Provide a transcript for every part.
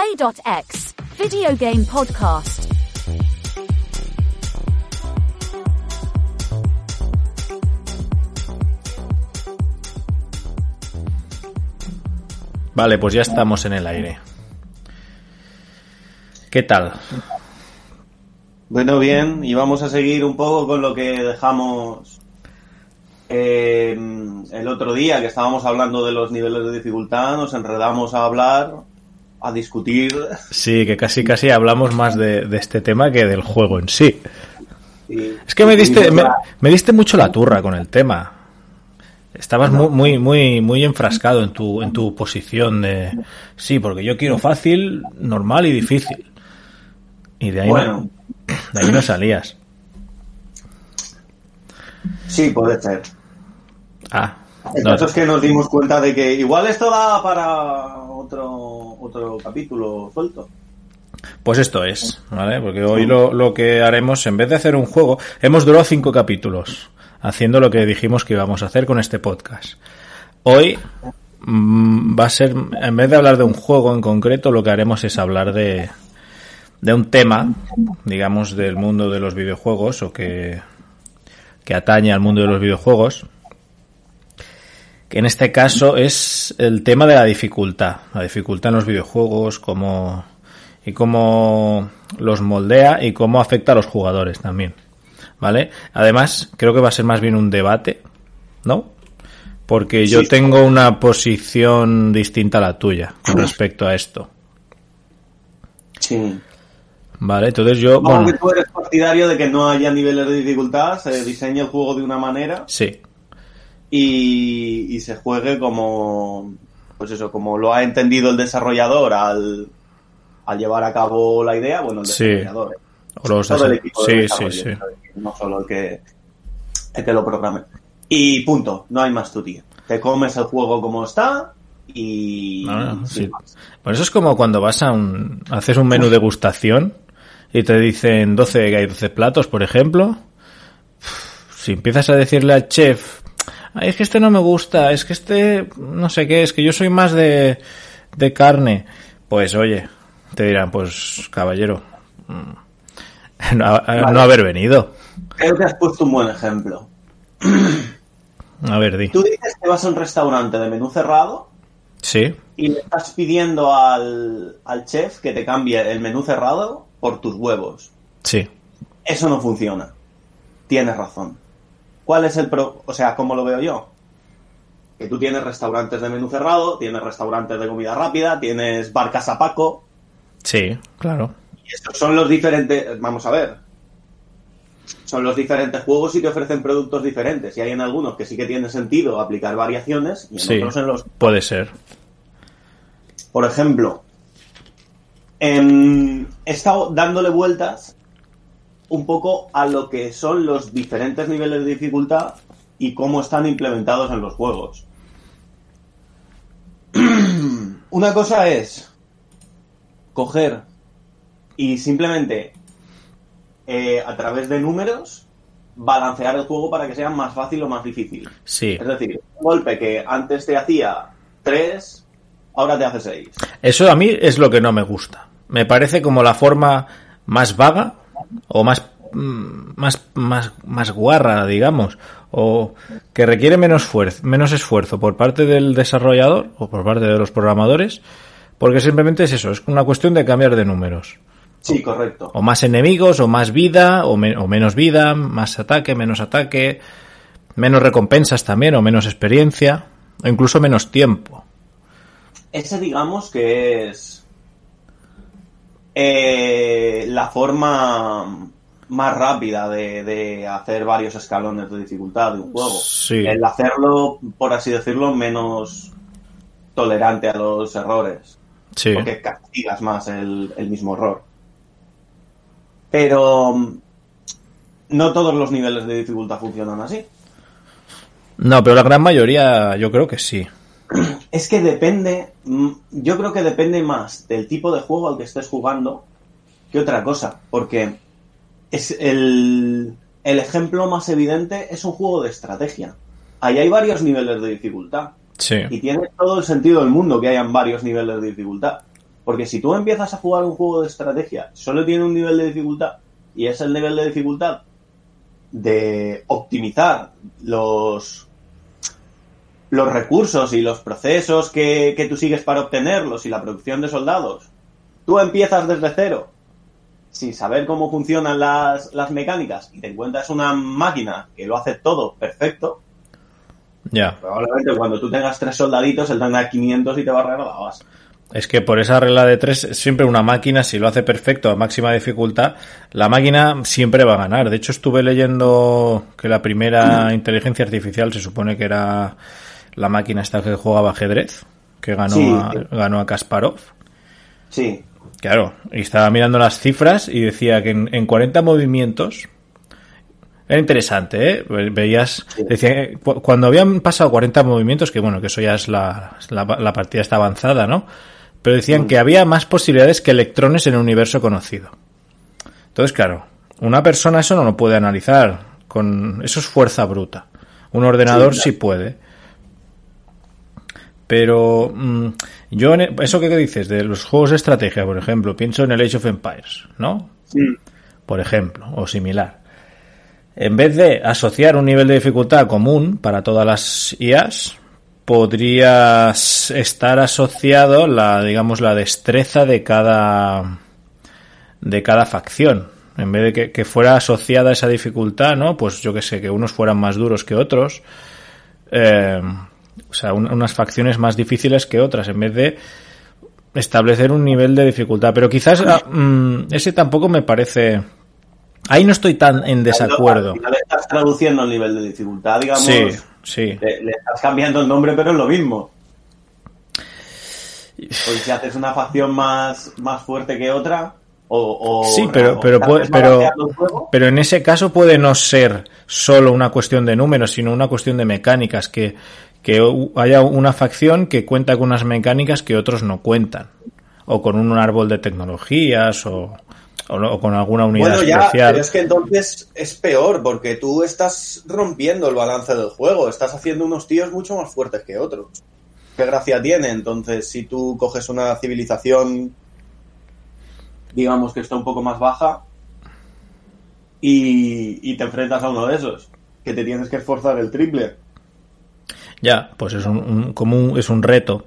Play.x Video Game Podcast. Vale, pues ya estamos en el aire. ¿Qué tal? Bueno, bien, y vamos a seguir un poco con lo que dejamos eh, el otro día, que estábamos hablando de los niveles de dificultad, nos enredamos a hablar, a discutir. Sí, que casi casi hablamos más de, de este tema que del juego en sí. Es que me diste, me, me diste mucho la turra con el tema. Estabas muy, muy, muy, muy enfrascado en tu, en tu posición de sí, porque yo quiero fácil, normal y difícil. Y de ahí, Bueno. no, de ahí no salías. Sí, puede ser. Ah, El no, caso es que nos dimos cuenta de que igual esto da para otro, otro capítulo suelto. pues esto es, ¿vale? Porque hoy lo, lo que haremos, en vez de hacer un juego, hemos durado cinco capítulos haciendo lo que dijimos que íbamos a hacer con este podcast. Hoy mm, va a ser, en vez de hablar de un juego en concreto, lo que haremos es hablar de, de un tema, digamos, del mundo de los videojuegos o que, que atañe al mundo de los videojuegos. Que en este caso es el tema de la dificultad. La dificultad en los videojuegos, cómo, y cómo los moldea y cómo afecta a los jugadores también. ¿Vale? Además, creo que va a ser más bien un debate, ¿no? Porque yo Sí. tengo una posición distinta a la tuya con respecto a esto. Sí. Vale, entonces yo, Vamos bueno, que tú eres partidario de que no haya niveles de dificultad, se diseñe el juego de una manera sí, y, y se juegue como, pues eso, como lo ha entendido el desarrollador al, al llevar a cabo la idea, bueno, el Sí. desarrollador. o los todo el equipo de sí, sí, desarrollo, sí. ¿sabes? no solo el que, el que lo programe. Y punto, no hay más tutía. Te comes el juego como está y... Ah, sí. más. Por eso es como cuando vas a un, haces un menú degustación y te dicen 12, que hay 12 platos, por ejemplo. Si empiezas a decirle al chef, "Ay, es que este no me gusta, es que este, no sé qué, es que yo soy más de, de carne. Pues oye, te dirán, pues caballero, mm, no, a- no haber venido. Creo que has puesto un buen ejemplo. A ver, di. Tú dices que vas a un restaurante de menú cerrado Sí, y le estás pidiendo al, al chef que te cambie el menú cerrado por tus huevos. sí. Eso no funciona. Tienes razón. ¿Cuál es el pro? O sea, ¿cómo lo veo yo? Que tú tienes restaurantes de menú cerrado, tienes restaurantes de comida rápida, tienes barcas a Paco, Sí, claro. y estos son los diferentes. Vamos a ver. Son los diferentes juegos y que ofrecen productos diferentes. Y hay en algunos que sí que tiene sentido aplicar variaciones y en Sí, otros en los puede ser. Por ejemplo, em, he estado dándole vueltas un poco a lo que son los diferentes niveles de dificultad y cómo están implementados en los juegos. Una cosa es coger y simplemente eh, a través de números balancear el juego para que sea más fácil o más difícil. Sí. Es decir, un golpe que antes te hacía 3, ahora te hace 6. Eso a mí es lo que no me gusta. Me parece como la forma más vaga o más más más más guarra, digamos, o que requiere menos esfuerzo, menos esfuerzo por parte del desarrollador o por parte de los programadores, porque simplemente es eso, es una cuestión de cambiar de números. Sí, correcto. O más enemigos, o más vida, o, me- o menos vida, más ataque, menos ataque, menos recompensas también, o menos experiencia, o incluso menos tiempo. Ese digamos que es eh, la forma más rápida de, de hacer varios escalones de dificultad de un juego. Sí. El hacerlo, por así decirlo, menos tolerante a los errores. Sí. Porque castigas más el, el mismo error. Pero mm, no todos los niveles de dificultad funcionan así. No, pero la gran mayoría yo creo que sí. Es que depende, mm, yo creo que depende más del tipo de juego al que estés jugando que otra cosa, porque es el, el ejemplo más evidente es un juego de estrategia. Ahí hay varios niveles de dificultad Sí. y tiene todo el sentido del mundo que hayan varios niveles de dificultad. Porque si tú empiezas a jugar un juego de estrategia, solo tiene un nivel de dificultad y es el nivel de dificultad de optimizar los los recursos y los procesos que, que tú sigues para obtenerlos y la producción de soldados, tú empiezas desde cero sin saber cómo funcionan las, las mecánicas y te encuentras una máquina que lo hace todo perfecto, Ya. probablemente cuando tú tengas tres soldaditos, él tenga 500 y te va a regalar la base. Es que por esa regla de tres, siempre una máquina, si lo hace perfecto a máxima dificultad, la máquina siempre va a ganar. De hecho, estuve leyendo que la primera inteligencia artificial se supone que era la máquina esta que jugaba ajedrez, que ganó, Sí. a, ganó a Kasparov. Sí, Claro, y estaba mirando las cifras y decía que en, en 40 movimientos. Era interesante, ¿eh? Ve- Veías. Decía, que cu- cuando habían pasado 40 movimientos, que bueno, que eso ya es la, la, la partida está avanzada, ¿no? Pero decían que había más posibilidades que electrones en el universo conocido. Entonces, claro, una persona eso no lo puede analizar. Con, eso es fuerza bruta. Un ordenador Sí, sí, puede. Pero mm, yo, en e- eso que dices de los juegos de estrategia, por ejemplo, pienso en el Age of Empires, ¿no? Por ejemplo, o similar. En vez de asociar un nivel de dificultad común para todas las IAs, podría estar asociado la, digamos, la destreza de cada de cada facción. En vez de que, que fuera asociada esa dificultad, ¿no? Pues yo que sé, que unos fueran más duros que otros. Eh, o sea, un- unas facciones más difíciles que otras, en vez de establecer un nivel de dificultad. Pero quizás ah, mm, ese tampoco me parece. Ahí no estoy tan en desacuerdo. Al final estás traduciendo el nivel de dificultad, digamos. Sí, sí. Le, le estás cambiando el nombre, pero es lo mismo. Porque si haces una facción más, más fuerte que otra, o. o Sí, pero, pero, puede- pero, pero en ese caso puede no ser solo una cuestión de números, sino una cuestión de mecánicas, que, que haya una facción que cuenta con unas mecánicas que otros no cuentan, o con un árbol de tecnologías, o, o, con alguna unidad Bueno, ya, especial. pero es que entonces es peor, porque tú estás rompiendo el balance del juego, estás haciendo unos tíos mucho más fuertes que otros. ¿Qué gracia tiene entonces si tú coges una civilización digamos que está un poco más baja, y, y te enfrentas a uno de esos, que te tienes que esforzar el triple. Ya, pues es un, un- como un- es un reto.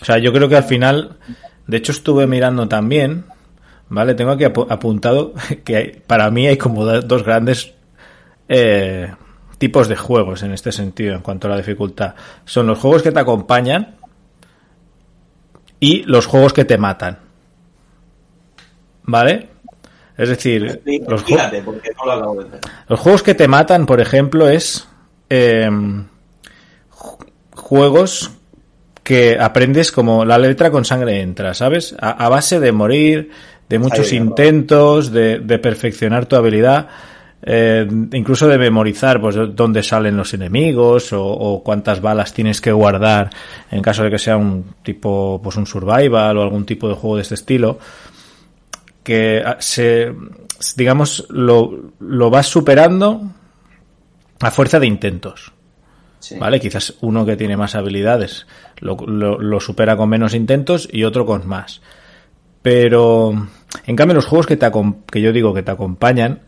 O sea, yo creo que al final, de hecho estuve mirando también, ¿vale? Tengo aquí apu- apuntado que hay- para mí hay como dos grandes eh, tipos de juegos en este sentido, en cuanto a la dificultad. Son los juegos que te acompañan y los juegos que te matan. ¿Vale? Es decir, los juegos... No lo. Los que te matan, por ejemplo, es eh, juegos que aprendes como la letra con sangre entra, ¿sabes? A, a base de morir, de muchos intentos, de, de perfeccionar tu habilidad, eh, incluso de memorizar pues dónde salen los enemigos o, o cuántas balas tienes que guardar en caso de que sea un tipo, pues un survival o algún tipo de juego de este estilo que ah, se digamos lo, lo vas superando a fuerza de intentos Vale quizás uno que tiene más habilidades lo, lo- supera con menos intentos y otro con más. Pero en cambio los juegos que te que yo digo que te acompañan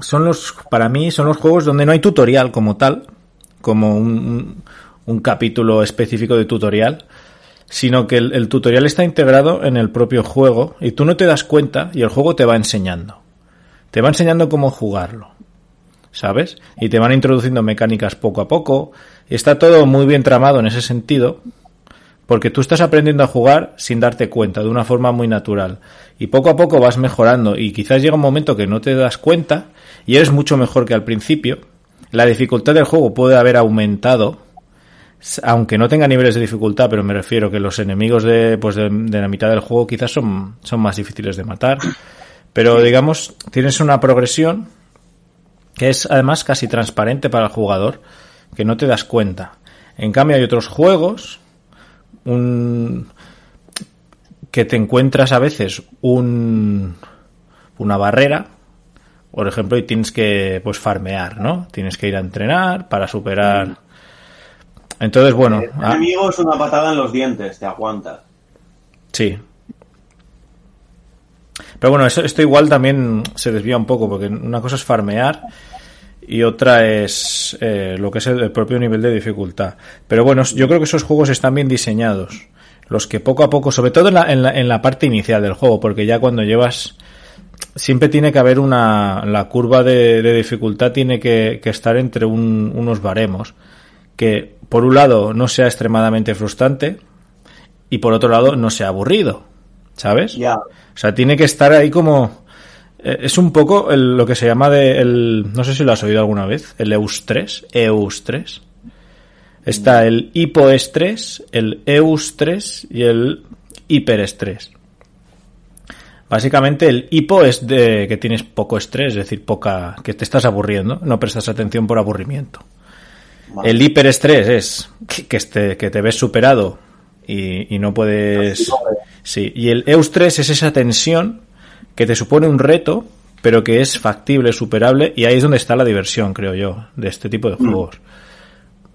son los para mí son los juegos donde no hay tutorial como tal como un capítulo específico de tutorial sino que el, el tutorial está integrado en el propio juego y tú no te das cuenta y el juego te va enseñando. Te va enseñando cómo jugarlo, ¿sabes? Y te van introduciendo mecánicas poco a poco y está todo muy bien tramado en ese sentido porque tú estás aprendiendo a jugar sin darte cuenta, de una forma muy natural. Y poco a poco vas mejorando y quizás llega un momento que no te das cuenta y eres mucho mejor que al principio. La dificultad del juego puede haber aumentado aunque no tenga niveles de dificultad, pero me refiero que los enemigos de, pues de, de la mitad del juego quizás son, son más difíciles de matar. Pero digamos, tienes una progresión que es además casi transparente para el jugador, que no te das cuenta. En cambio hay otros juegos, un, que te encuentras a veces un, una barrera, por ejemplo, y tienes que pues farmear, ¿no? Tienes que ir a entrenar para superar. Entonces, bueno, El ah, enemigo es una patada en los dientes, te aguantas. Sí. Pero bueno, eso, esto igual también se desvía un poco, porque una cosa es farmear y otra es eh, lo que es el, propio nivel de dificultad. Pero bueno, yo creo que esos juegos están bien diseñados. Los que poco a poco, sobre todo en la, en la, en la parte inicial del juego, porque ya cuando llevas siempre tiene que haber una la curva de, de dificultad tiene que, que estar entre un- unos baremos que por un lado no sea extremadamente frustrante y por otro lado no sea aburrido sabes Ya. o sea tiene que estar ahí como eh, es un poco el- lo que se llama de el no sé si lo has oído alguna vez el EUS 3 EUS 3 está el hipoestrés el EUS 3 y el hiperestrés Básicamente el hipo es de que tienes poco estrés, es decir, poca que te estás aburriendo, no prestas atención por aburrimiento. Vale. El hiperestrés es que, que este- que te ves superado y, y no puedes. Sí, y el eustrés es esa tensión que te supone un reto, pero que es factible, superable, y ahí es donde está la diversión, creo yo, de este tipo de juegos.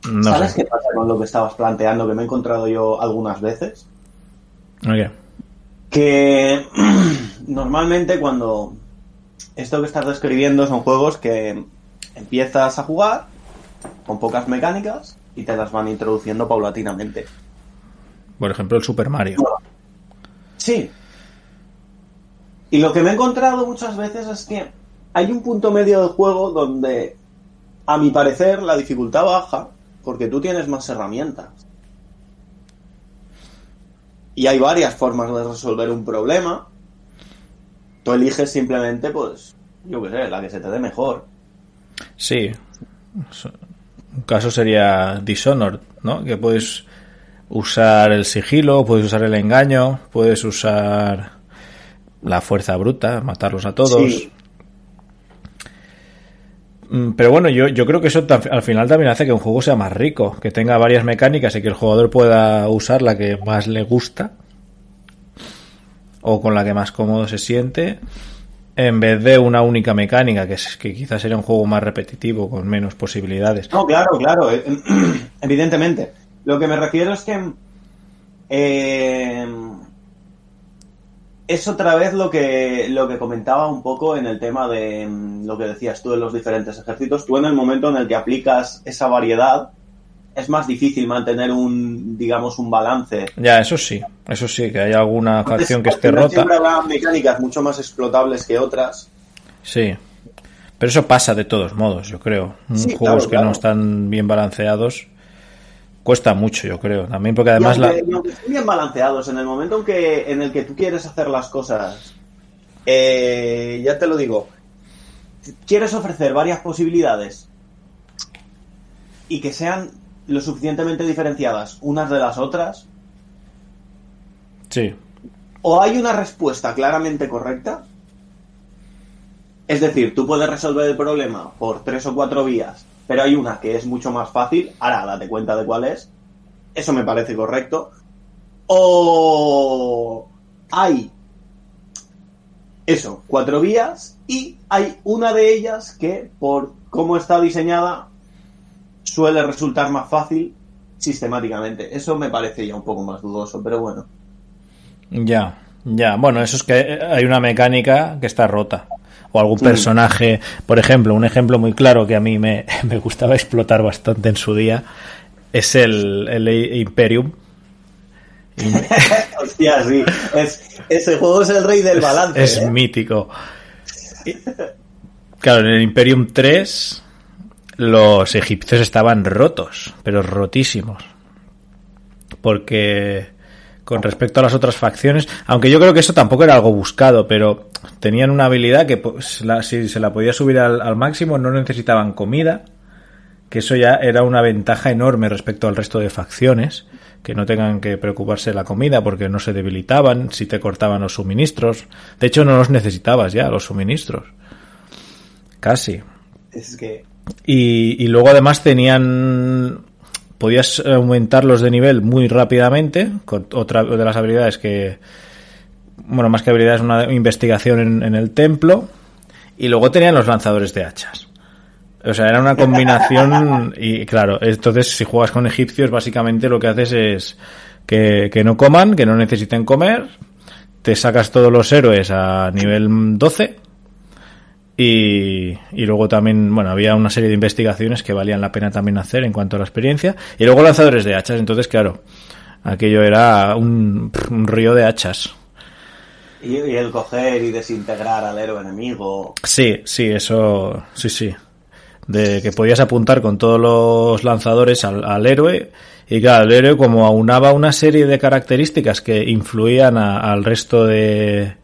No ¿Sabes sé. qué pasa con lo que estabas planteando que me he encontrado yo algunas veces? Que normalmente cuando esto que estás describiendo son juegos que empiezas a jugar con pocas mecánicas y te las van introduciendo paulatinamente. Por ejemplo, el Super Mario. Sí. Y lo que me he encontrado muchas veces es que hay un punto medio del juego donde, a mi parecer, la dificultad baja porque tú tienes más herramientas. Y hay varias formas de resolver un problema. Tú eliges simplemente, pues, yo qué sé, la que se te dé mejor. Sí. Un caso sería Dishonored, ¿no? Que puedes usar el sigilo, puedes usar el engaño, puedes usar la fuerza bruta, matarlos a todos. Sí. Mm, Pero bueno, yo, yo creo que eso al final también hace que un juego sea más rico, que tenga varias mecánicas y que el jugador pueda usar la que más le gusta o con la que más cómodo se siente en vez de una única mecánica, que, es, que quizás sería un juego más repetitivo, con menos posibilidades. No, claro, claro, eh, evidentemente. Lo que me refiero es que eh, es otra vez lo que lo que comentaba un poco en el tema de lo que decías tú de los diferentes ejércitos. Tú en el momento en el que aplicas esa variedad es más difícil mantener un digamos un balance. Ya, eso sí, eso sí, que hay alguna facción que esté rota. Siempre habrá mecánicas mucho más explotables que otras. Sí. Pero eso pasa de todos modos, yo creo. Sí, Juegos claro, que claro. no están bien balanceados cuesta mucho, yo creo. También porque además y la... y aunque estén bien balanceados, en el momento en, que, en el que tú quieres hacer las cosas, eh, ya te lo digo, quieres ofrecer varias posibilidades y que sean lo suficientemente diferenciadas unas de las otras, Sí, o hay una respuesta claramente correcta, es decir, tú puedes resolver el problema por tres o cuatro vías, pero hay una que es mucho más fácil, ahora date cuenta de cuál es, eso me parece correcto, o hay eso, cuatro vías, y hay una de ellas que, por cómo está diseñada, suele resultar más fácil sistemáticamente. Eso me parece ya un poco más dudoso, pero bueno. ya, ya. Bueno, eso es que hay una mecánica que está rota. O algún personaje, por ejemplo, un ejemplo muy claro que a mí me, me gustaba explotar bastante en su día, es el, el Imperium. Hostia, sí. Es, ese juego es el rey del balance. Es ¿eh? mítico. Y- claro, en el Imperium 3 los egipcios estaban rotos, pero rotísimos. Porque con respecto a las otras facciones, aunque yo creo que eso tampoco era algo buscado, pero tenían una habilidad que pues, la- si se la podía subir al, al máximo no necesitaban comida, que eso ya era una ventaja enorme respecto al resto de facciones, que no tengan que preocuparse de la comida porque no se debilitaban si te cortaban los suministros. De hecho, no los necesitabas ya, los suministros. Casi. Es que. Y, y luego además tenían... Podías aumentarlos de nivel muy rápidamente, con otra de las habilidades que... Bueno, más que habilidades, una investigación en, en el templo. Y luego tenían los lanzadores de hachas. O sea, era una combinación y claro, entonces si juegas con egipcios básicamente lo que haces es que, que no coman, que no necesiten comer, te sacas todos los héroes a nivel 12 y, y, luego también, bueno, había una serie de investigaciones que valían la pena también hacer en cuanto a la experiencia. Y luego lanzadores de hachas, entonces, claro, aquello era un, un río de hachas. Y, y, el coger y desintegrar al héroe enemigo. Sí, sí, eso, sí, sí. De que podías apuntar con todos los lanzadores al, al héroe. Y claro, el héroe como aunaba una serie de características que influían a, al resto de,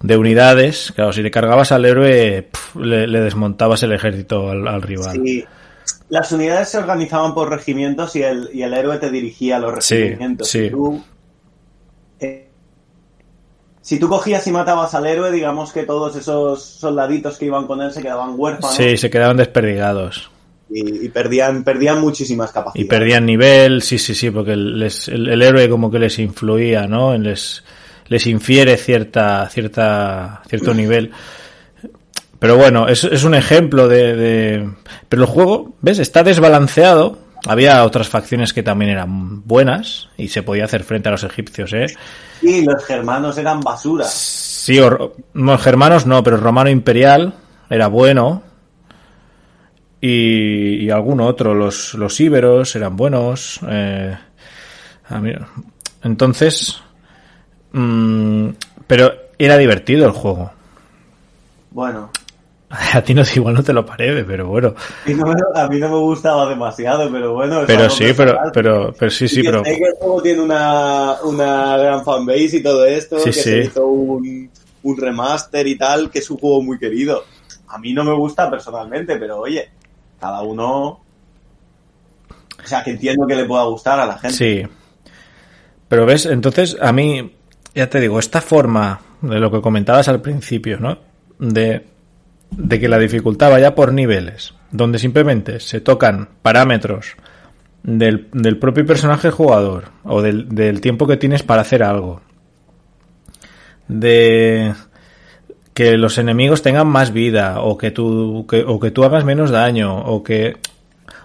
de unidades, claro, si le cargabas al héroe, pff, le, le, desmontabas el ejército al, al rival. Sí. Las unidades se organizaban por regimientos y el, y el héroe te dirigía a los regimientos. Sí, sí. Tú, eh, si tú cogías y matabas al héroe, digamos que todos esos soldaditos que iban con él se quedaban huérfanos. Sí, se quedaban desperdigados. Y, y, perdían, perdían muchísimas capacidades. Y perdían nivel, sí, sí, sí, porque les, el, el, héroe como que les influía, ¿no? Les, les infiere cierta, cierta, cierto nivel. Pero bueno, es, es un ejemplo de, de, Pero el juego, ¿ves? Está desbalanceado. Había otras facciones que también eran buenas y se podía hacer frente a los egipcios, ¿eh? Sí, los germanos eran basura. Sí, o, los germanos no, pero el romano imperial era bueno. Y, y algún otro, los, los íberos eran buenos. Eh, entonces, mmm, pero era divertido el juego. Bueno. A ti no igual no te lo parece, pero bueno. No, a mí no me gustaba demasiado, pero bueno. Pero sí, pero, pero, pero sí, sí, pero. El juego tiene una, una gran fanbase y todo esto, Sí, que sí. se hizo un, un remaster y tal, que es un juego muy querido. A mí no me gusta personalmente, pero oye, cada uno. O sea, que entiendo que le pueda gustar a la gente. Sí. Pero ves, entonces a mí, ya te digo, esta forma de lo que comentabas al principio, ¿no? De, de que la dificultad vaya por niveles, donde simplemente se tocan parámetros del, del propio personaje jugador o del, del tiempo que tienes para hacer algo. De que los enemigos tengan más vida o que tú que, o que tú hagas menos daño o que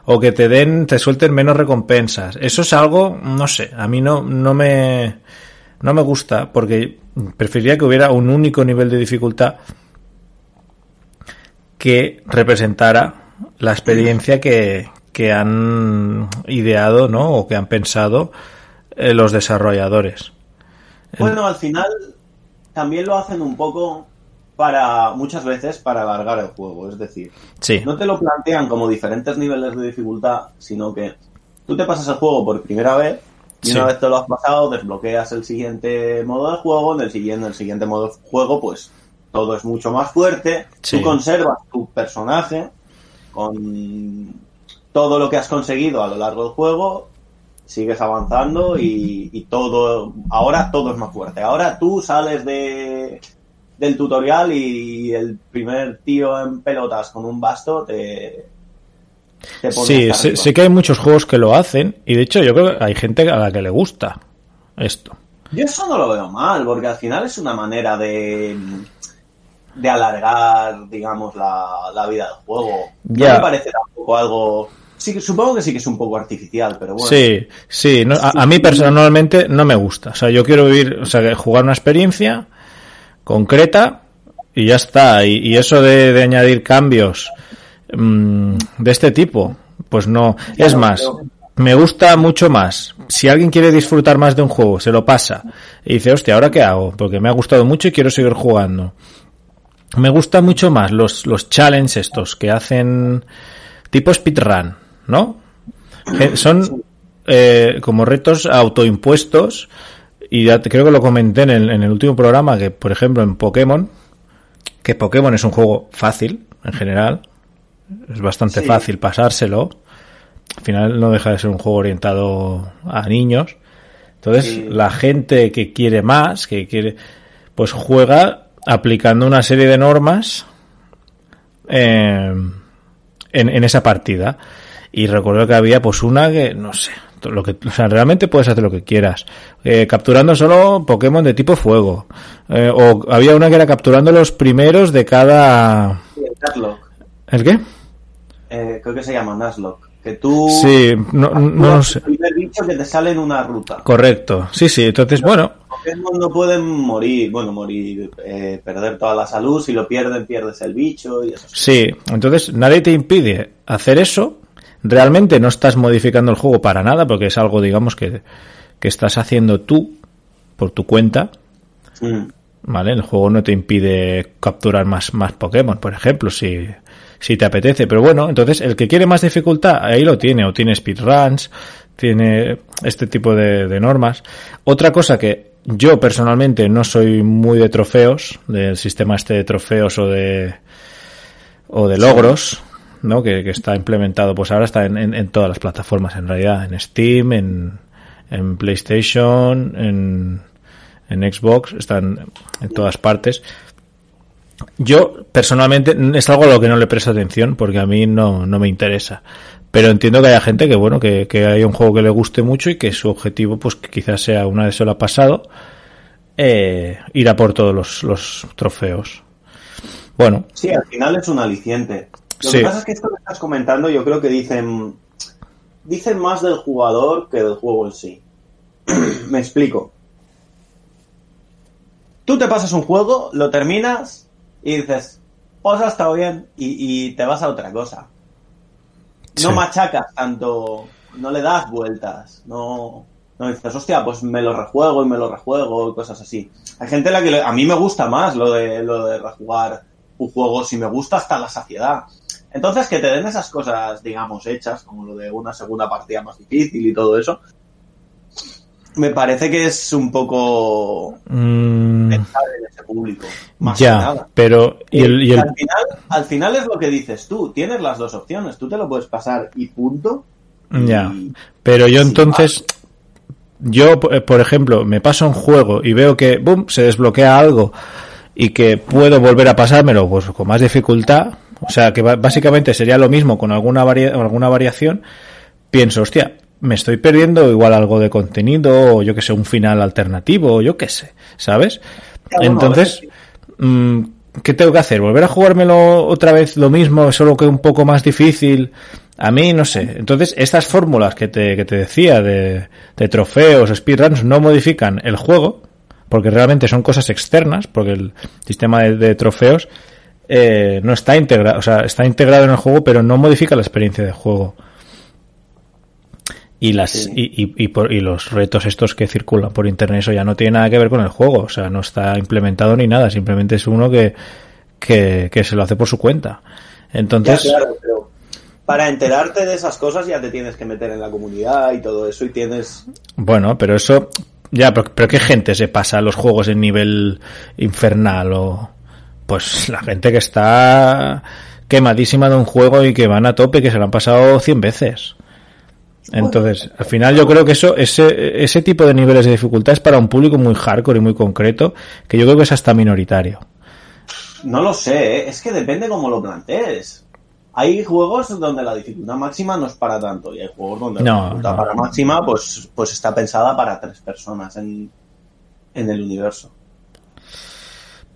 o que te den te suelten menos recompensas eso es algo no sé a mí no no me no me gusta porque preferiría que hubiera un único nivel de dificultad que representara la experiencia que, que han ideado no o que han pensado eh, los desarrolladores bueno al final también lo hacen un poco para muchas veces para alargar el juego, es decir, sí. no te lo plantean como diferentes niveles de dificultad, sino que tú te pasas el juego por primera vez y sí. una vez te lo has pasado desbloqueas el siguiente modo de juego, en el siguiente, en el siguiente modo de juego pues todo es mucho más fuerte, sí. tú conservas tu personaje con todo lo que has conseguido a lo largo del juego, sigues avanzando y, y todo, ahora todo es más fuerte, ahora tú sales de del tutorial y el primer tío en pelotas con un basto te, sí, sé, sé, que hay muchos juegos que lo hacen y de hecho yo creo que hay gente a la que le gusta esto. Yo eso no lo veo mal porque al final es una manera de de alargar, digamos, la, la vida del juego. Ya. No me parece tampoco algo Sí, supongo que sí que es un poco artificial, pero bueno. Sí, sí, no, a, a, mí personalmente no me gusta. O sea, yo quiero vivir, o sea, jugar una experiencia concreta y ya está. Y, y eso de, de, añadir cambios mmm, de este tipo, pues no. Claro, es más, pero... me gusta mucho más. Si alguien quiere disfrutar más de un juego, se lo pasa y dice, hostia, ¿ahora qué hago? Porque me ha gustado mucho y quiero seguir jugando. Me gusta mucho más los, los challenges estos que hacen tipo speedrun, ¿no? Son eh, como retos autoimpuestos y ya creo que lo comenté en el, en el último programa que, por ejemplo, en Pokémon, que Pokémon es un juego fácil en general, es bastante sí. fácil pasárselo. Al final no deja de ser un juego orientado a niños. Entonces, sí. la gente que quiere más, que quiere, pues juega aplicando una serie de normas eh, en, en, esa partida. Y recuerdo que había pues una que, no sé, lo que, o sea, realmente puedes hacer lo que quieras. Eh, capturando solo Pokémon de tipo fuego. Eh, o había una que era capturando los primeros de cada... Sí, el, ¿El qué? Eh, creo que se llama Nuzlocke. Que tú. Sí, no, no, sé. El primer bicho que te sale en una ruta. Correcto. Sí, sí. Entonces, bueno. Los Pokémon no pueden morir. Bueno, morir. eh, perder toda la salud. Si lo pierden, pierdes el bicho y eso. Sí. Entonces, nadie te impide hacer eso. Realmente no estás modificando el juego para nada porque es algo, digamos, que, que estás haciendo tú por tu cuenta. Mm. ¿Vale? El juego no te impide capturar más, más Pokémon, por ejemplo, si, si te apetece. Pero bueno, entonces el que quiere más dificultad, ahí lo tiene. O tiene speedruns, tiene este tipo de, de normas. Otra cosa que yo personalmente no soy muy de trofeos, del sistema este de trofeos o de, o de logros, ¿no? Que, que está implementado, pues ahora está en, en, en todas las plataformas en realidad, en Steam, en, en PlayStation, en, en Xbox, están en todas partes. Yo, personalmente, es algo a lo que no le presto atención porque a mí no, no me interesa. Pero entiendo que haya gente que, bueno, que, que haya un juego que le guste mucho y que su objetivo, pues que quizás sea, una vez se lo ha pasado, eh, ir a por todos los, los trofeos. Bueno, Sí, al final es un aliciente. Lo Sí. que pasa es que esto que estás comentando, yo creo que dicen. Dicen más del jugador que del juego en sí. Me explico. Tú te pasas un juego, lo terminas y dices, pues ha estado bien, y, y te vas a otra cosa. No Sí. machacas tanto, no le das vueltas, no, no dices, hostia, pues me lo rejuego y me lo rejuego y cosas así. Hay gente a la que le- a mí me gusta más lo de, lo de rejugar un juego, si me gusta hasta la saciedad. Entonces, que te den esas cosas, digamos, hechas, como lo de una segunda partida más difícil y todo eso, me parece que es un poco mm, pensar en ese público. Más que ya, nada. pero, y el, y el, al, final, al final es lo que dices tú, tienes las dos opciones, tú te lo puedes pasar y punto. y- Ya. Pero yo entonces, yo, eh, por ejemplo, me paso un juego y veo que, boom, se desbloquea algo y que puedo volver a pasármelo pues con más dificultad, o sea, que básicamente sería lo mismo con alguna, varia- alguna variación, pienso, hostia, me estoy perdiendo igual algo de contenido, o yo que sé, un final alternativo, o yo qué sé, ¿sabes? Entonces, mm, ¿qué tengo que hacer? ¿Volver a jugármelo otra vez lo mismo, solo que un poco más difícil? A mí, no sé. Entonces, estas fórmulas que te, que te decía de, de trofeos, speedruns, no modifican el juego, porque realmente son cosas externas, porque el sistema de, de trofeos eh, no está integrado, o sea, está integrado en el juego, pero no modifica la experiencia de juego. Y las Sí. y, y, y por- y los retos estos que circulan por internet eso ya no tiene nada que ver con el juego, o sea, no está implementado ni nada, simplemente es uno que, que, que se lo hace por su cuenta. Ya, Entonces, claro, pero para enterarte de esas cosas ya te tienes que meter en la comunidad y todo eso y tienes... bueno, pero eso ya, pero, pero qué gente se pasa los juegos en nivel infernal o pues la gente que está quemadísima de un juego y que van a tope que se lo han pasado 100 veces. Entonces, al final yo creo que eso, ese, ese tipo de niveles de dificultad es para un público muy hardcore y muy concreto, que yo creo que es hasta minoritario. No lo sé, ¿eh? es que depende cómo lo plantees. Hay juegos donde la dificultad máxima no es para tanto y hay juegos donde No, la dificultad no. para máxima pues, pues está pensada para tres personas en, en el universo.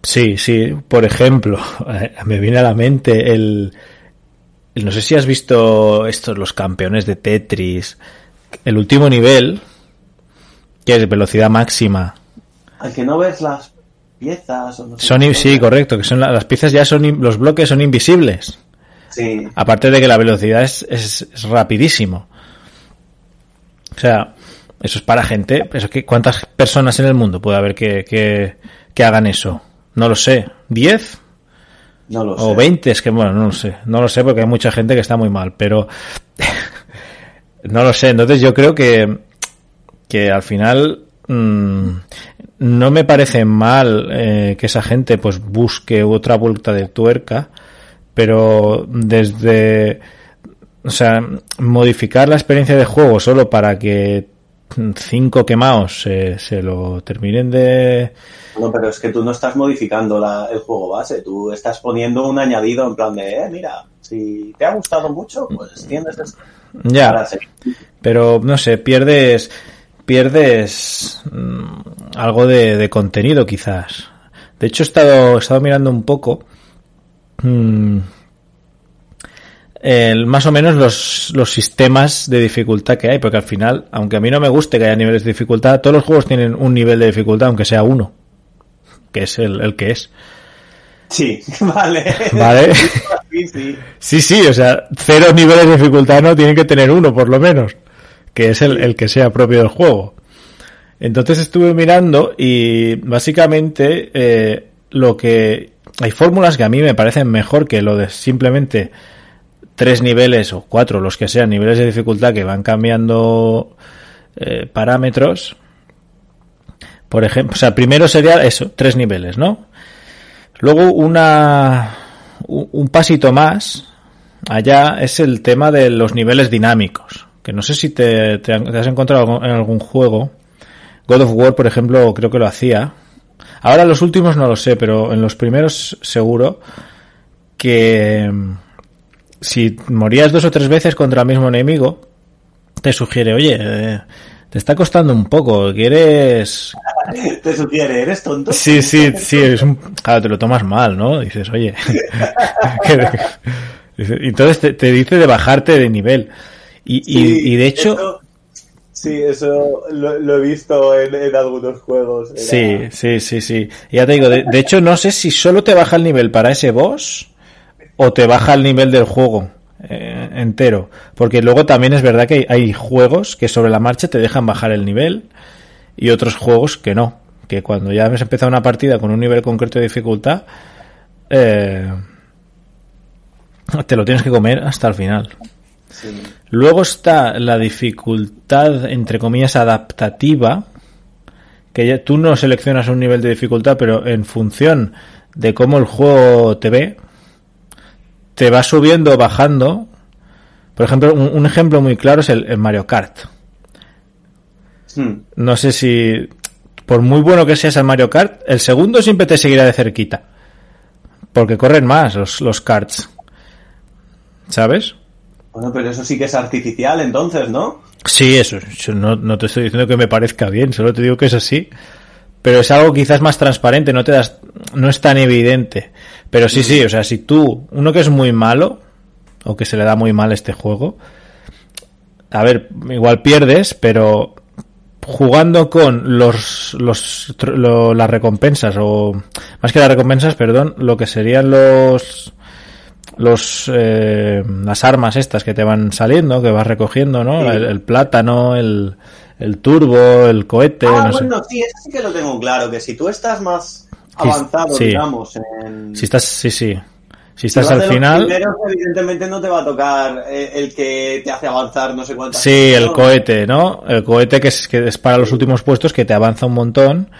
Sí, sí, por ejemplo, me viene a la mente el- no sé si has visto estos, los campeones de Tetris, el último nivel, que es velocidad máxima. Al que no ves las piezas o no sé Son, in- sí, correcto, que son la- las piezas ya son, in- los bloques son invisibles. Sí, Aparte de que la velocidad es, es, es rapidísimo. O sea, eso es para gente. Eso que, ¿Cuántas personas en el mundo puede haber que, que, que hagan eso? No lo sé. ¿10? No lo O sé. 20, es que bueno, no lo sé. No lo sé porque hay mucha gente que está muy mal, pero no lo sé. Entonces yo creo que, que al final mm, no me parece mal eh, que esa gente pues busque otra vuelta de tuerca, pero desde, o sea, modificar la experiencia de juego solo para que cinco quemados se, se lo terminen de, No, pero es que tú no estás modificando la- el juego base, tú estás poniendo un añadido en plan de, eh, mira, si te ha gustado mucho, pues tienes esto. ya. Pero no sé, pierdes pierdes mm, algo de, de contenido quizás. De hecho he estado, he estado mirando un poco mm, el, más o menos los, los sistemas de dificultad que hay, porque al final, aunque a mí no me guste que haya niveles de dificultad, todos los juegos tienen un nivel de dificultad, aunque sea uno, que es el, el que es. Sí, vale. ¿Vale? Sí, sí. Sí, sí, o sea, cero niveles de dificultad no tienen que tener uno, por lo menos, que es el, el que sea propio del juego. Entonces estuve mirando y básicamente eh, lo que hay fórmulas que a mí me parecen mejor que lo de simplemente tres niveles o cuatro, los que sean niveles de dificultad que van cambiando eh, parámetros. Por ejemplo, o sea, primero sería eso, tres niveles, ¿no? Luego una un pasito más allá es el tema de los niveles dinámicos, que no sé si te, te has encontrado en algún juego. God of War, por ejemplo, creo que lo hacía. Ahora los últimos no lo sé, pero en los primeros seguro que si morías dos o tres veces contra el mismo enemigo, te sugiere, oye, eh, te está costando un poco, ¿quieres Te sugiere, ¿eres tonto? Sí, sí, sí, es un... Claro, te lo tomas mal, ¿no? Dices, oye... Entonces te, te dice de bajarte de nivel. Y, y- de hecho... eso- sí, eso lo, lo he visto en, en algunos juegos. Era- Sí, sí, sí, sí. Ya te digo, de, de hecho no sé si solo te baja el nivel para ese boss o te baja el nivel del juego eh, entero. Porque luego también es verdad que hay, hay juegos que sobre la marcha te dejan bajar el nivel y otros juegos que no. Que cuando ya has empezado una partida con un nivel concreto de dificultad, eh, te lo tienes que comer hasta el final. Sí. Luego está la dificultad, entre comillas, adaptativa, que ya tú no seleccionas un nivel de dificultad, pero en función de cómo el juego te ve, te va subiendo o bajando. Por ejemplo, un, un ejemplo muy claro es el, el Mario Kart. Hmm. No sé si, por muy bueno que seas el Mario Kart, el segundo siempre te seguirá de cerquita. Porque corren más los, los karts. ¿Sabes? Bueno, pero eso sí que es artificial entonces, ¿no? Sí, eso, yo no, no te estoy diciendo que me parezca bien, solo te digo que es así. Pero es algo quizás más transparente, no te das, no es tan evidente. Pero sí, sí, o sea, si tú, uno que es muy malo, o que se le da muy mal este juego, a ver, igual pierdes, pero jugando con los, los, lo- las recompensas, o más que las recompensas, perdón, lo que serían los, los eh, las armas estas que te van saliendo, que vas recogiendo, ¿no? Sí. El, el plátano, el, el turbo, el cohete, ah, no sé. bueno, sí, eso sí que lo tengo claro, que si tú estás más avanzado, sí. digamos, en... Si estás, sí, sí. Si si estás vas al final, primeros, evidentemente no te va a tocar eh, el que te hace avanzar no sé cuántas sí, el ¿no? cohete, ¿no? El cohete que es, que es para los últimos puestos que te avanza un montón.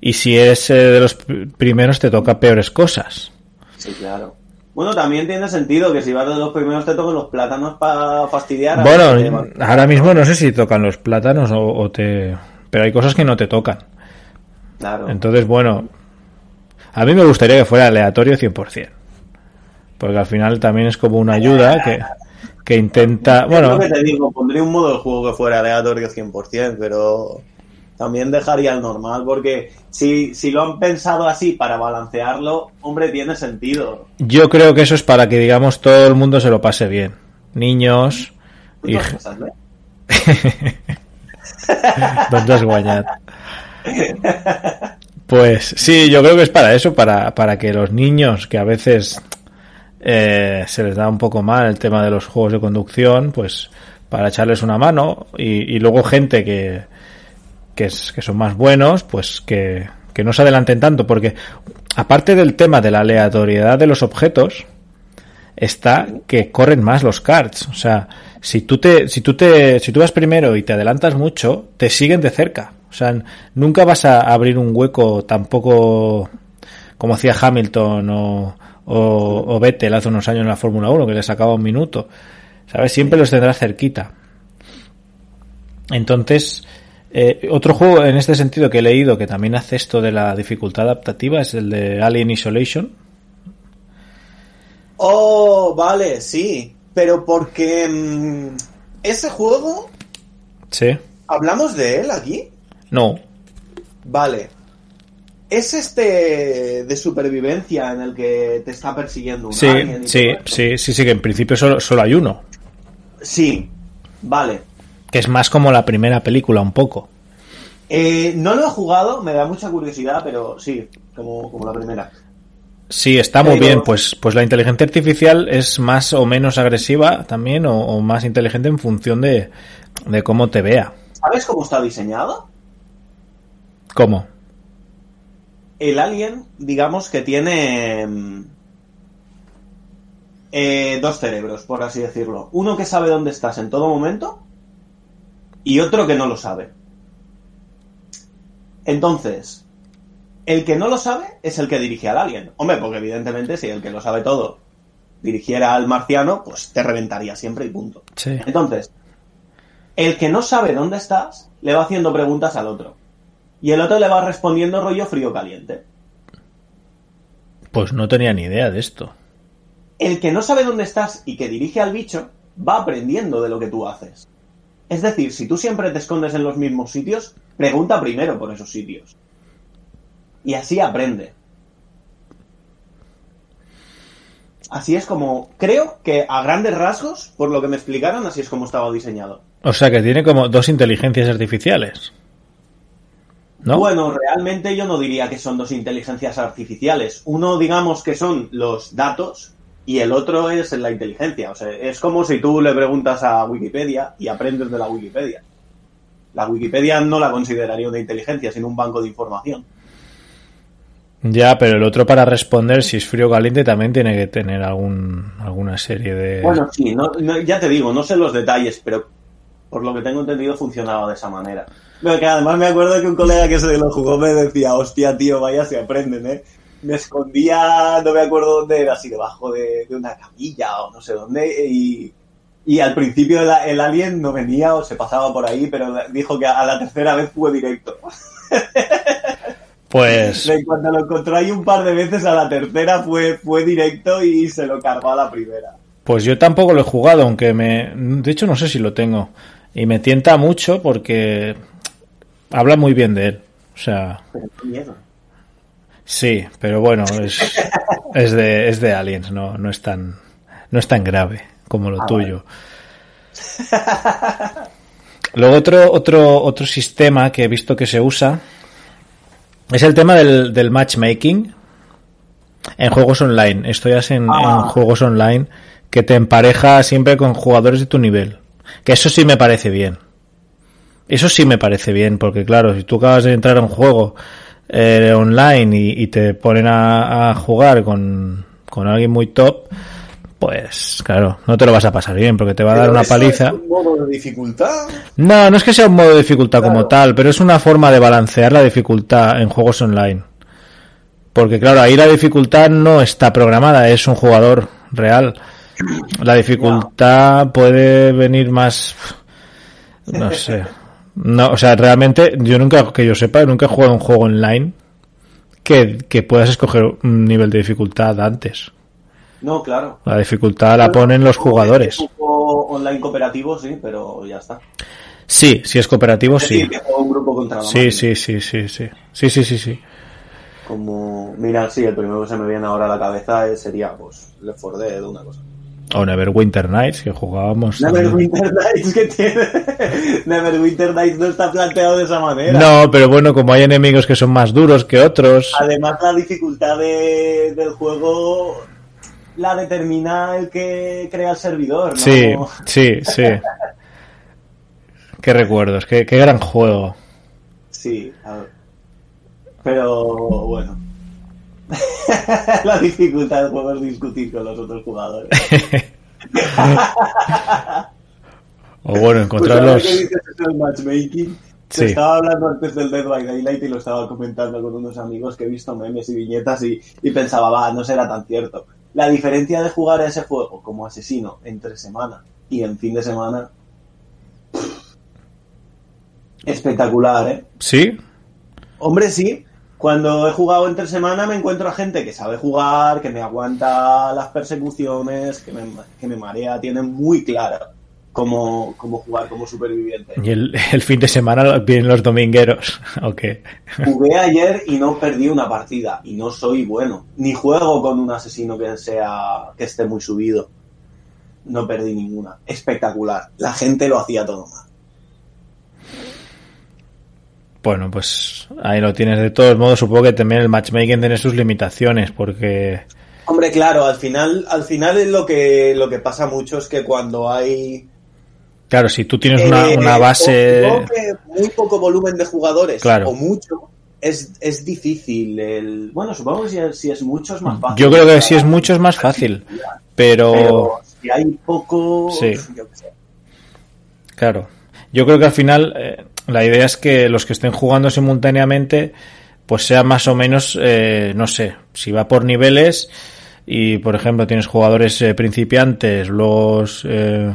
Y si eres eh, de los pr- primeros te toca peores cosas. Sí, claro. Bueno, también tiene sentido que si vas de los primeros te toquen los plátanos para fastidiar. a Bueno, ahora mismo no sé si tocan los plátanos o, o te... Pero hay cosas que no te tocan. Claro. Entonces, bueno, a mí me gustaría que fuera aleatorio 100%. Porque al final también es como una ayuda que, que intenta... Es Bueno, lo que te digo, pondría un modo de juego que fuera aleatorio 100%, pero también dejaría el normal, porque si, si lo han pensado así para balancearlo, hombre, tiene sentido. yo creo que eso es para que, digamos, todo el mundo se lo pase bien. Niños y... Muchas cosas, ¿eh? ¿Dónde has guañado? Pues sí, yo creo que es para eso, para, para que los niños que a veces eh, se les da un poco mal el tema de los juegos de conducción, pues para echarles una mano y, y luego gente que, que, son más buenos, pues que, que no se adelanten tanto, porque aparte del tema de la aleatoriedad de los objetos, está que corren más los karts. O sea, si tú te, si tú te, si tú vas primero y te adelantas mucho, te siguen de cerca. O sea, nunca vas a abrir un hueco tampoco como hacía Hamilton o, o, o Vettel hace unos años en la Fórmula 1, que le sacaba un minuto. ¿Sabes? Siempre los tendrás cerquita. Entonces, eh, otro juego en este sentido que he leído que también hace esto de la dificultad adaptativa es el de Alien Isolation. Oh, vale, sí. Pero porque mm, ese juego, Sí. ¿hablamos de él aquí? No. Vale. ¿Es este de supervivencia en el que te está persiguiendo un Sí, alien sí, sí, sí, sí, que en principio solo, solo hay uno. Sí, vale. Que es más como la primera película, un poco. Eh, no lo he jugado, me da mucha curiosidad, pero sí, como, como la primera. Sí, está muy bien. Pues, pues la inteligencia artificial es más o menos agresiva también, o, o más inteligente en función de, de cómo te vea. ¿Sabes cómo está diseñado? ¿Cómo? El alien, digamos que tiene mm, eh, dos cerebros, por así decirlo. Uno que sabe dónde estás en todo momento y otro que no lo sabe. Entonces, el que no lo sabe es el que dirige al alien. Hombre, porque evidentemente si el que lo sabe todo dirigiera al marciano, pues te reventaría siempre y punto. Sí. Entonces, el que no sabe dónde estás le va haciendo preguntas al otro. Y el otro le va respondiendo rollo frío caliente. Pues no tenía ni idea de esto. El que no sabe dónde estás y que dirige al bicho va aprendiendo de lo que tú haces. Es decir, si tú siempre te escondes en los mismos sitios, pregunta primero por esos sitios. Y así aprende. Así es como, creo que a grandes rasgos, por lo que me explicaron, así es como estaba diseñado. O sea que tiene como dos inteligencias artificiales. ¿No? Bueno, realmente yo no diría que son dos inteligencias artificiales. Uno, digamos que son los datos y el otro es la inteligencia. O sea, es como si tú le preguntas a Wikipedia y aprendes de la Wikipedia. La Wikipedia no la consideraría una inteligencia, sino un banco de información. Ya, pero el otro para responder si es frío o caliente también tiene que tener algún, alguna serie de... Bueno, sí, no- no- ya te digo, no sé los detalles, pero por lo que tengo entendido funcionaba de esa manera. Pero que además me acuerdo que un colega que se lo jugó me decía, hostia, tío, vaya, se aprenden, ¿eh? Me escondía, no me acuerdo dónde era, así debajo de, de una camilla o no sé dónde, y, y al principio el, el alien no venía o se pasaba por ahí, pero dijo que a la tercera vez fue directo. Pues... En cuanto lo encontró ahí un par de veces, a la tercera fue, fue directo y se lo cargó a la primera. Pues yo tampoco lo he jugado, aunque me... De hecho no sé si lo tengo. Y me tienta mucho porque habla muy bien de él. O sea, Pero qué miedo. Sí, pero bueno, es, es, de, es de aliens, no, no, es tan, no es tan grave como lo Ah, tuyo. Luego otro, otro, otro sistema que he visto que se usa es el tema del, del matchmaking en juegos online. Esto ya es en, Ah. en juegos online que te empareja siempre con jugadores de tu nivel. Que eso sí me parece bien. Eso sí me parece bien, porque claro, si tú acabas de entrar a un juego eh, online y, y te ponen a, a jugar con, con alguien muy top, pues claro, no te lo vas a pasar bien, porque te va a dar una paliza. es un modo de dificultad? No, no es que sea un modo de dificultad como Claro. tal, pero es una forma de balancear la dificultad en juegos online. Porque claro, ahí la dificultad no está programada, es un jugador real. La dificultad puede venir más... No sé. No, o sea, realmente yo nunca, que yo sepa, nunca he jugado un juego online que, que puedas escoger un nivel de dificultad antes. No, claro. La dificultad la ponen los jugadores. Un juego online cooperativo, sí, pero ya está. Sí, si es cooperativo, sí. un grupo contra Sí, sí, sí, sí, sí. Sí, sí, sí, sí. Como, mira, sí, el primero que se me viene ahora a la cabeza es- sería, pues, Left 4 Dead una cosa. O Neverwinter Nights, que jugábamos. Neverwinter Nights que tiene. Neverwinter Nights no está planteado de esa manera. No, pero bueno, como hay enemigos que son más duros que otros. Además, la dificultad de- del juego la determina el que crea el servidor, ¿no? Sí, sí, sí. Qué recuerdos, qué, qué gran juego. Sí, a ver. Pero bueno. la dificultad del juego es discutir con los otros jugadores. O bueno, encontrar Pues Sí. estaba hablando antes del Dead by Daylight y lo estaba comentando con unos amigos que he visto memes y viñetas y, y pensaba, va, no será tan cierto. La diferencia de jugar a ese juego como asesino entre semana y en fin de semana. Espectacular, ¿eh? ¿Sí? Hombre, sí. Cuando he jugado entre semana me encuentro a gente que sabe jugar, que me aguanta las persecuciones, que me, que me marea, tiene muy clara cómo, cómo jugar como superviviente. Y el, el fin de semana vienen los domingueros, ¿ok? Jugué ayer y no perdí una partida y no soy bueno. Ni juego con un asesino que sea que esté muy subido. No perdí ninguna. Espectacular. La gente lo hacía todo mal. Bueno, pues ahí lo tienes. De todos modos, supongo que también el matchmaking tiene sus limitaciones, porque Hombre, claro, al final, al final es lo que, lo que pasa mucho es que cuando hay claro, si tú tienes una, eh, una base, que muy poco volumen de jugadores Claro. o mucho, es, es difícil. El... Bueno, supongo que si es, si es mucho es más fácil. yo creo que si es mucho es más fácil, pero Pero si hay poco, Sí. yo qué sé. Claro. Yo creo que al final eh, la idea es que los que estén jugando simultáneamente, pues sea más o menos, eh, no sé, si va por niveles y, por ejemplo, tienes jugadores eh, principiantes, los eh,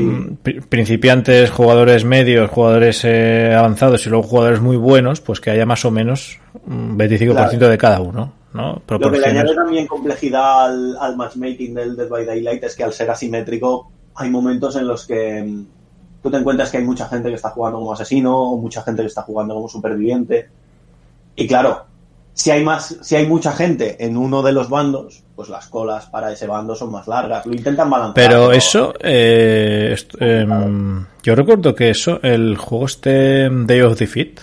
mm, pri- principiantes, jugadores medios, jugadores eh, avanzados y luego jugadores muy buenos, pues que haya más o menos un 25% de cada uno, ¿no? Lo que le añade también complejidad al, al matchmaking del Dead by Daylight es que al ser asimétrico hay momentos en los que mm, tú te encuentras que hay mucha gente que está jugando como asesino o mucha gente que está jugando como superviviente. Y claro, si hay más, si hay mucha gente en uno de los bandos, pues las colas para ese bando son más largas. Lo intentan balancear. Pero eso, eh, em, yo recuerdo que eso, el juego este Day of Defeat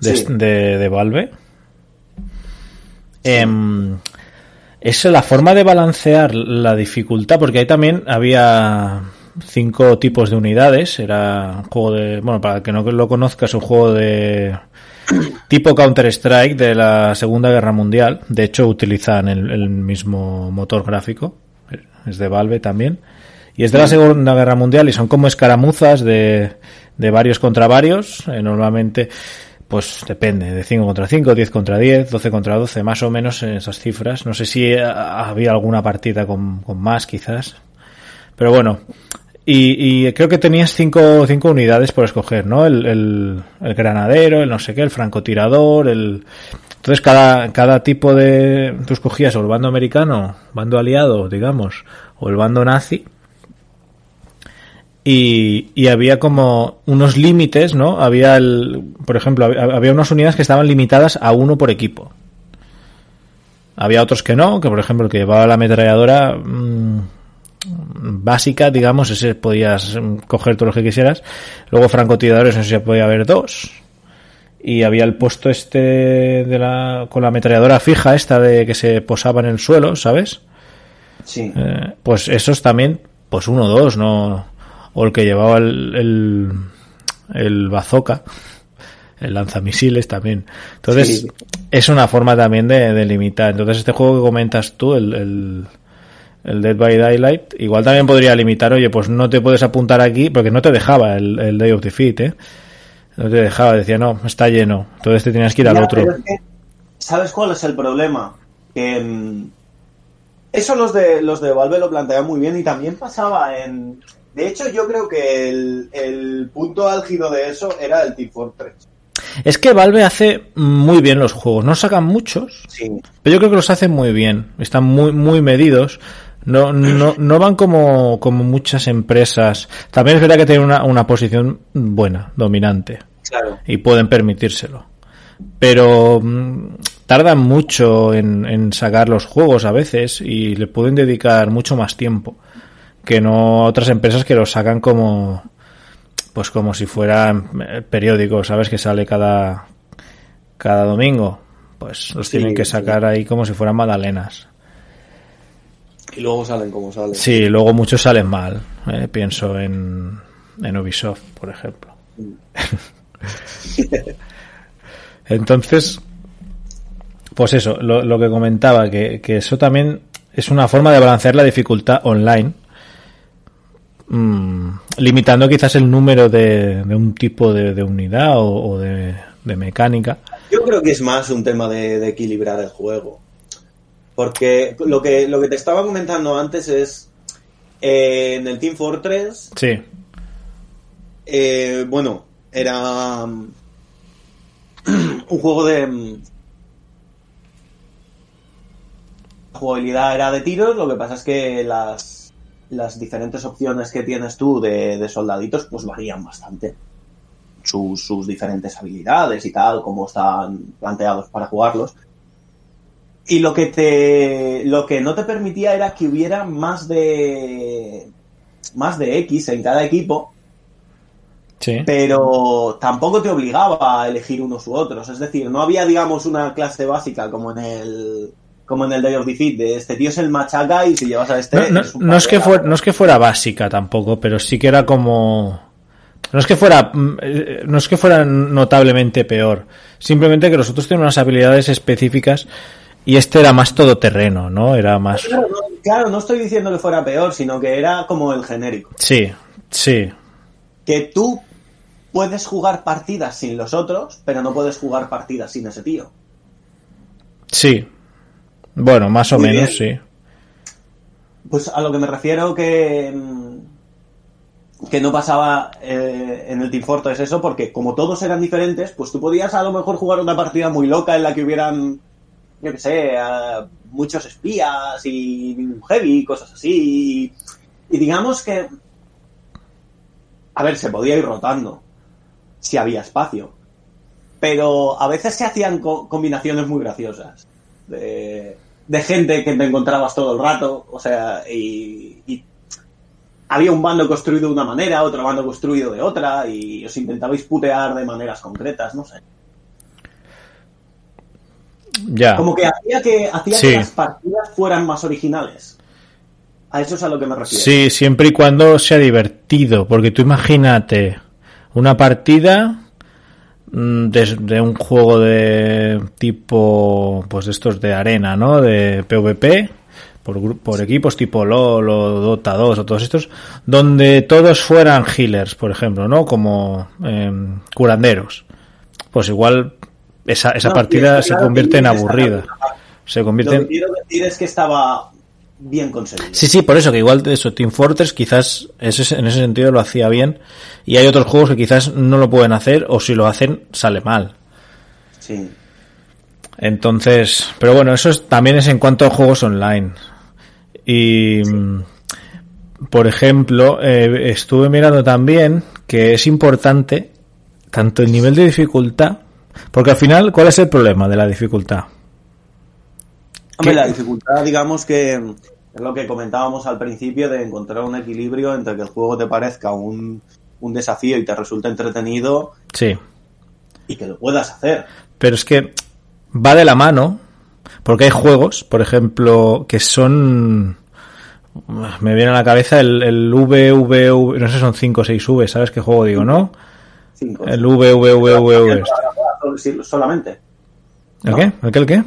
de, Sí. de, de Valve, em, es la forma de balancear la dificultad, porque ahí también había cinco tipos de unidades, era un juego de, bueno, para el que no lo conozca, es un juego de tipo Counter-Strike de la Segunda Guerra Mundial, de hecho utilizan el, el mismo motor gráfico, es de Valve también. Y es de la Segunda Guerra Mundial y son como escaramuzas de, de varios contra varios. eh, normalmente, pues depende, de 5 contra 5, 10 contra 10, 12 contra 12, más o menos en esas cifras. No sé si eh, había alguna partida con, con más, quizás. Pero bueno, y, y creo que tenías cinco, cinco unidades por escoger, ¿no? El, el, granadero, el no sé qué, el francotirador, el... Entonces cada, cada tipo de... Tú escogías o el bando americano, bando aliado, digamos, o el bando nazi. Y, había como unos límites, ¿no? Había el... Por ejemplo, había, unas unidades que estaban limitadas a uno por equipo. Había otros que no, que por ejemplo el que llevaba la ametralladora... mmm, básica, digamos, ese podías coger todos los que quisieras. Luego francotiradores, no sé si podía haber dos. Y había el puesto este de la, con la ametralladora fija esta de que se posaba en el suelo, ¿sabes? Sí. Eh, pues esos también, pues uno o dos, no, o el que llevaba el, el, el bazooka, el lanzamisiles también. Entonces, Sí. es una forma también de, de limitar. Entonces, este juego que comentas tú, el, el, el Dead by Daylight, igual también podría limitar, oye, pues no te puedes apuntar aquí, porque no te dejaba el, el Day of Defeat, ¿eh? No te dejaba, decía, no, está lleno. Entonces te tenías que ir al Ya, otro. es que, ¿Sabes cuál es el problema? Que mm, eso los de los de Valve lo planteaban muy bien y también pasaba en. De hecho, yo creo que el, el punto álgido de eso era el Team Fortress. Es que Valve hace muy bien los juegos. No sacan muchos, Sí. Pero yo creo que los hacen muy bien, están muy muy medidos. No, no, no van como, como muchas empresas. También es verdad que tienen una, una posición buena, dominante, Claro. y pueden permitírselo. Pero mm, tardan mucho en, en sacar los juegos a veces y le pueden dedicar mucho más tiempo que no otras empresas que los sacan como pues como si fuera eh, periódico, ¿sabes? Que sale cada cada domingo. Pues los Sí, tienen que sí. sacar ahí como si fueran magdalenas. Y luego salen como salen. Sí, luego muchos salen mal. eh, Pienso en, en Ubisoft, por ejemplo. Entonces, pues eso, lo, lo que comentaba, que, que eso también es una forma de balancear la dificultad online, mm, limitando quizás el número de, de un tipo de, de unidad o, o de, de mecánica. Yo creo que es más un tema de equilibrar el juego. Porque lo que, lo que te estaba comentando antes es. eh, en el Team Fortress Sí, Eh, bueno, era mm, un juego de... mm, La jugabilidad era de tiros, lo que pasa es que las, las diferentes opciones que tienes tú de, de soldaditos, pues varían bastante. Sus, sus diferentes habilidades y tal, cómo están planteados para jugarlos. Y lo que te. Lo que no te permitía era que hubiera más de. más de X en cada equipo. Sí. Pero tampoco te obligaba a elegir unos u otros. Es decir, no había, digamos, una clase básica como en el. como en el Day of Defeat, de este tío es el machaca y si llevas a este. No, no- es no es que fuera, no es que fuera básica tampoco, pero sí que era como. No es que fuera, mm, eh, no es que fuera notablemente peor. Simplemente que los otros tienen unas habilidades específicas y este era más todoterreno, ¿no? Era más. Claro no, claro, no estoy diciendo que fuera peor, sino que era como el genérico. Sí, sí, Que tú puedes jugar partidas sin los otros, pero no puedes jugar partidas sin ese tío. sí. Bueno, más o Muy menos, sí. Pues a lo que me refiero que, mm, que no pasaba eh, en el Team Fortress eso, porque como todos eran diferentes, pues tú podías a lo mejor jugar una partida muy loca en la que hubieran, yo qué sé, muchos espías y un heavy cosas así. Y, y digamos que, a ver, se podía ir rotando si había espacio. Pero a veces se hacían co- combinaciones muy graciosas. De, de gente que te encontrabas todo el rato. O sea, y, y había un bando construido de una manera, otro bando construido de otra, y os intentabais putear de maneras concretas, no sé. Ya. Como que hacía que, hacía Sí. que las partidas fueran más originales. A eso es a lo que me refiero. Sí, siempre y cuando sea divertido, porque tú imagínate una partida mm, de, de un juego de tipo, pues de estos de arena, ¿no? De PvP, por, por equipos tipo LoL o Dota 2 o todos estos, donde todos fueran healers, por ejemplo, ¿no? Como em, curanderos. Pues igual esa, esa No, partida se claro, convierte en que aburrida. Se Lo convierte que en... quiero decir es que estaba bien conseguido. Sí, sí, por eso que igual de eso, Team Fortress quizás ese, en ese sentido lo hacía bien y hay otros juegos que quizás no lo pueden hacer o si lo hacen sale mal. Sí. Entonces, pero bueno, eso es- también es en cuanto a juegos online. Y, por ejemplo, eh, estuve mirando también que es importante tanto el nivel de dificultad, porque al final, ¿cuál es el problema de la dificultad? Hombre, la dificultad, digamos que es lo que comentábamos al principio de encontrar un equilibrio entre que el juego te parezca un, un desafío y te resulte entretenido Sí. y que lo puedas hacer. Pero es que va de la mano, porque hay juegos, por ejemplo, que son... Me viene a la cabeza el, el VVV, no sé, son 5 o 6 V, ¿sabes qué juego digo, no? Cinco. El VVVV. Solamente. ¿El qué? ¿El qué? ¿El qué?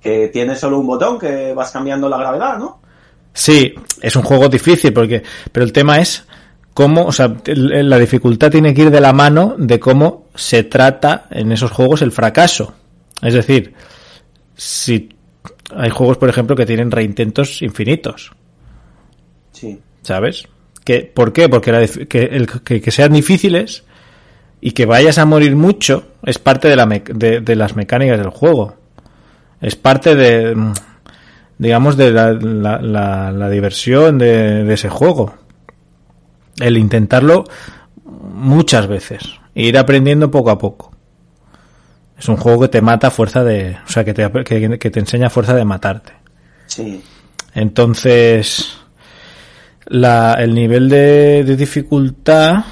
Que tiene solo un botón que vas cambiando la gravedad, ¿no? Sí, es un juego difícil, porque, pero el tema es cómo, o sea, la dificultad tiene que ir de la mano de cómo se trata en esos juegos el fracaso. Es decir, si hay juegos, por ejemplo, que tienen reintentos infinitos. Sí. ¿sabes? Que, ¿Por qué? Porque la que, el- que, que sean difíciles y que vayas a morir mucho es parte de, la de, de las mecánicas del juego. Es parte de, mm, digamos, de la, la- la- la diversión de, de ese juego. El intentarlo muchas veces. E ir aprendiendo poco a poco. Es un juego que te mata a fuerza de... O sea, que te, que, que te enseña a fuerza de matarte. Sí. Entonces, la, el nivel de, de dificultad,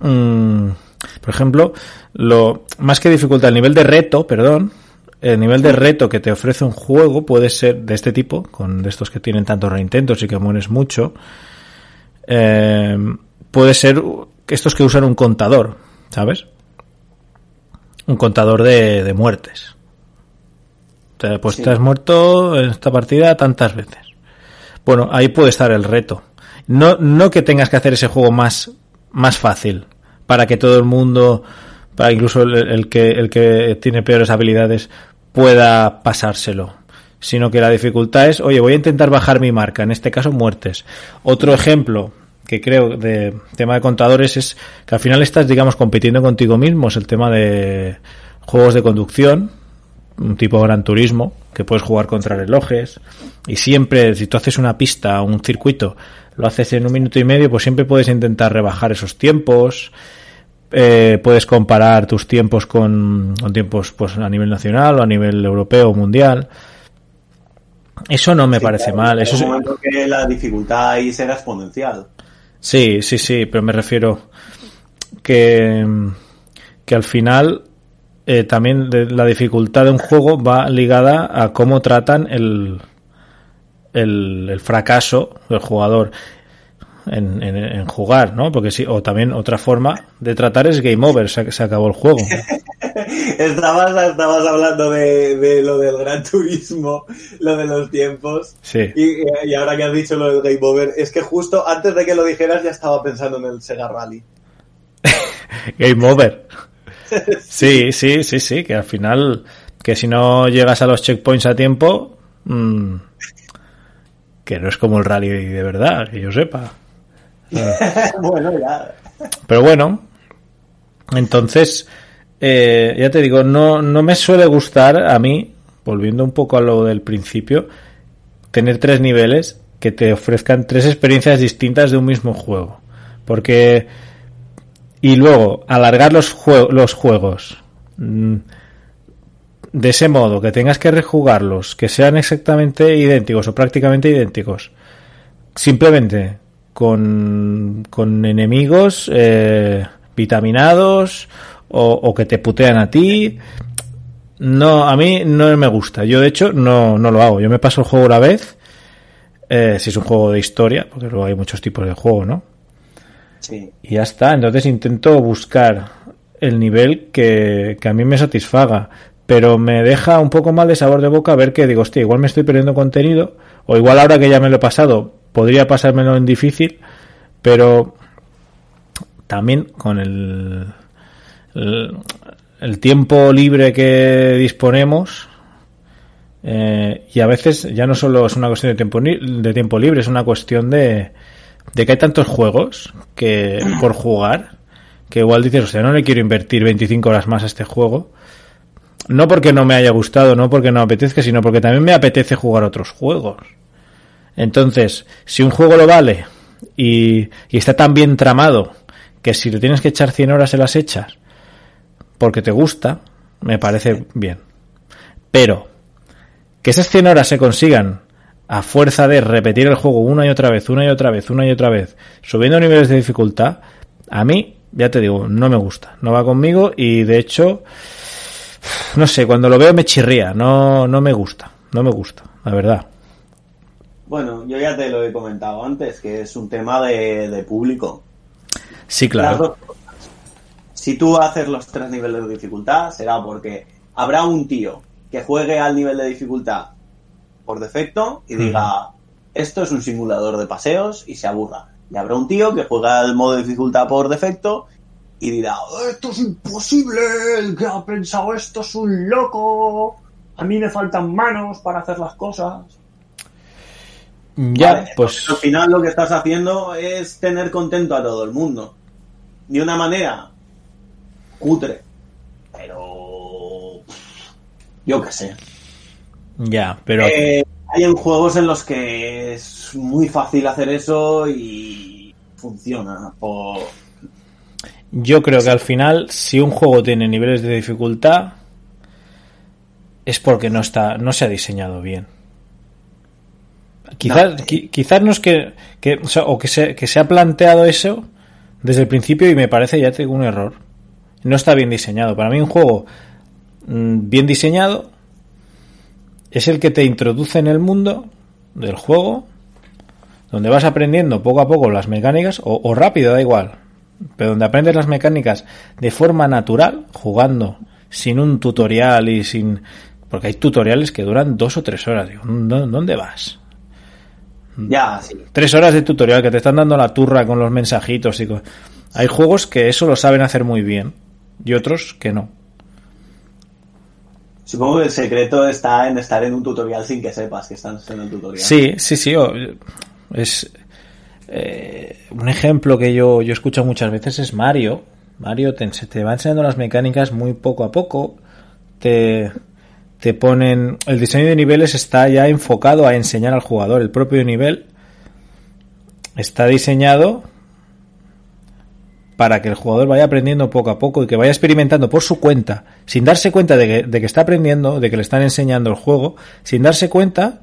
mm, por ejemplo, lo más que dificultad, el nivel de reto, perdón, el nivel de reto que te ofrece un juego puede ser de este tipo, con de estos que tienen tantos reintentos y que mueres mucho, eh, puede ser estos que usan un contador, ¿sabes? Un contador de, de muertes. O sea, pues Sí. te has muerto en esta partida tantas veces. Bueno, ahí puede estar el reto. No, no que tengas que hacer ese juego más, más fácil, para que todo el mundo, para incluso el, que, el que tiene peores habilidades, pueda pasárselo. Sino que la dificultad es, oye, voy a intentar bajar mi marca, en este caso muertes. Otro ejemplo que creo de tema de contadores es que al final estás, digamos, compitiendo contigo mismo, es el tema de juegos de conducción, un tipo Gran Turismo, que puedes jugar contra relojes, y siempre, si tú haces una pista o un circuito, lo haces en un minuto y medio, pues siempre puedes intentar rebajar esos tiempos, eh, puedes comparar tus tiempos con, con tiempos pues a nivel nacional o a nivel europeo o mundial. Eso no me Sí, parece claro, mal. Eso un sí- momento que la dificultad ahí será exponencial. Sí, sí, sí, pero me refiero que, que al final eh, también de- la dificultad de un juego va ligada a cómo tratan el, el, el fracaso del jugador en, en- en jugar, ¿no? Porque sí, o también otra forma de tratar es game over, se, se acabó el juego. Estabas, estabas hablando de, de lo del gran turismo, lo de los tiempos. Sí. Y, y ahora que has dicho lo del Game Over, es que justo antes de que lo dijeras ya estaba pensando en el Sega Rally. Game over. Sí, sí, sí, sí, que al final, que si no llegas a los checkpoints a tiempo, mm, que no es como el rally de verdad, que yo sepa. bueno, ya. Pero bueno, entonces, eh, ya te digo, no, no me suele gustar a mí, volviendo un poco a lo del principio, tener tres niveles que te ofrezcan tres experiencias distintas de un mismo juego. Porque y luego alargar los, jue- los juegos mm, de ese modo que tengas que rejugarlos, que sean exactamente idénticos o prácticamente idénticos, simplemente con, con enemigos eh, vitaminados o, o que te putean a ti. No, a mí no me gusta. Yo, de hecho, no, no lo hago. Yo me paso el juego una vez, eh, si es un juego de historia, porque luego hay muchos tipos de juego, ¿no? Sí. y ya está. Entonces intento buscar el nivel que, que a mí me satisfaga. Pero me deja un poco mal de sabor de boca ver que digo, hostia, igual me estoy perdiendo contenido. O igual ahora que ya me lo he pasado, podría pasármelo en difícil. Pero también con el, el, el tiempo libre que disponemos. eh, y a veces ya no solo es una cuestión de tiempo, de tiempo libre, es una cuestión de, de que hay tantos juegos que por jugar que igual dices, o sea, no le quiero invertir 25 horas más a este juego. No porque no me haya gustado, no porque no me apetezca, sino porque también me apetece jugar otros juegos. Entonces, si un juego lo vale y, y está tan bien tramado que si le tienes que echar 100 horas se las echas porque te gusta, me parece bien. Pero que esas 100 horas se consigan a fuerza de repetir el juego una y otra vez, una y otra vez, una y otra vez, subiendo niveles de dificultad, a mí, ya te digo, no me gusta, no va conmigo y de hecho, no sé, cuando lo veo me chirría, no, no me gusta, no me gusta, la verdad. Bueno, yo ya te lo he comentado antes, que es un tema de, de público. Sí, claro. Si tú haces los tres niveles de dificultad, será porque habrá un tío que juegue al nivel de dificultad por defecto y diga, esto es un simulador de paseos y se aburra. Y habrá un tío que juega al modo de dificultad por defecto y dirá, esto es imposible, el que ha pensado esto es un loco, a mí me faltan manos para hacer las cosas. Ya, Vale, pues al final lo que estás haciendo es tener contento a todo el mundo. De una manera cutre. Pero. Yo qué sé. ya, pero Eh, hay en juegos en los que es muy fácil hacer eso y funciona. Por... yo creo que al final, si un juego tiene niveles de dificultad, es porque no está, no se ha diseñado bien. Quizás, No. qui- quizás no es que, que, o, sea, o que, se, que se ha planteado eso desde el principio y me parece ya tengo un error. No está bien diseñado. Para mí un juego mm, bien diseñado es el que te introduce en el mundo del juego, donde vas aprendiendo poco a poco las mecánicas, o, o rápido, da igual, pero donde aprendes las mecánicas de forma natural, jugando, sin un tutorial y sin... Porque hay tutoriales que duran dos o tres horas. Digo, ¿dó- ¿dónde vas? Ya, sí. Tres horas de tutorial que te están dando la turra con los mensajitos y con... Hay juegos que eso lo saben hacer muy bien y otros que no. Supongo que el secreto está en estar en un tutorial sin que sepas que estás en el tutorial. Sí, sí, sí. Es eh, un ejemplo que yo, yo escucho muchas veces es Mario. Mario te, te va enseñando las mecánicas muy poco a poco. Te, te ponen el diseño de niveles está ya enfocado a enseñar al jugador el propio nivel está diseñado para que el jugador vaya aprendiendo poco a poco y que vaya experimentando por su cuenta, sin darse cuenta de que, de que está aprendiendo, de que le están enseñando el juego, sin darse cuenta,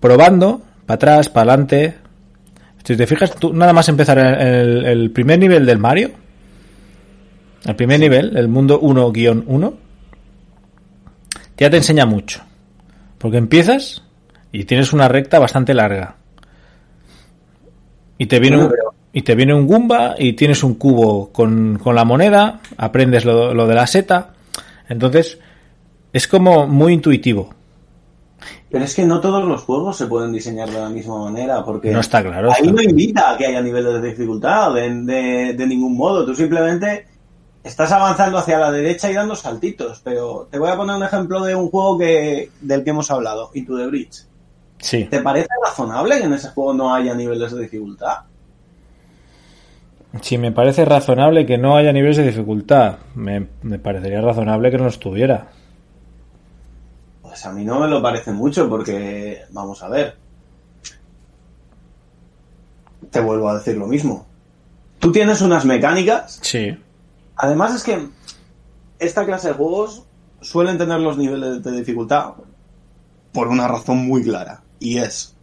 probando, para atrás, para adelante. Si te fijas, tú nada más empezar el, el primer nivel del Mario, el primer nivel, el mundo 1-1, ya te enseña mucho. Porque empiezas y tienes una recta bastante larga. Y te viene un, y te viene un Goomba y tienes un cubo con, con la moneda, aprendes lo, lo, de la seta. Entonces, es como muy intuitivo. Pero es que no todos los juegos se pueden diseñar de la misma manera, porque no está claro. ahí está. no invita a que haya niveles de dificultad de, de, de ningún modo. Tú simplemente estás avanzando hacia la derecha y dando saltitos. Pero te voy a poner un ejemplo de un juego que del que hemos hablado, Into the Bridge. Sí. ¿Te parece razonable que en ese juego no haya niveles de dificultad? Si me parece razonable que no haya niveles de dificultad, me, me, parecería razonable que no los tuviera. Pues a mí no me lo parece mucho porque, vamos a ver, te vuelvo a decir lo mismo. Tú tienes unas mecánicas. Sí. Además es que esta clase de juegos suelen tener los niveles de dificultad por una razón muy clara. Y es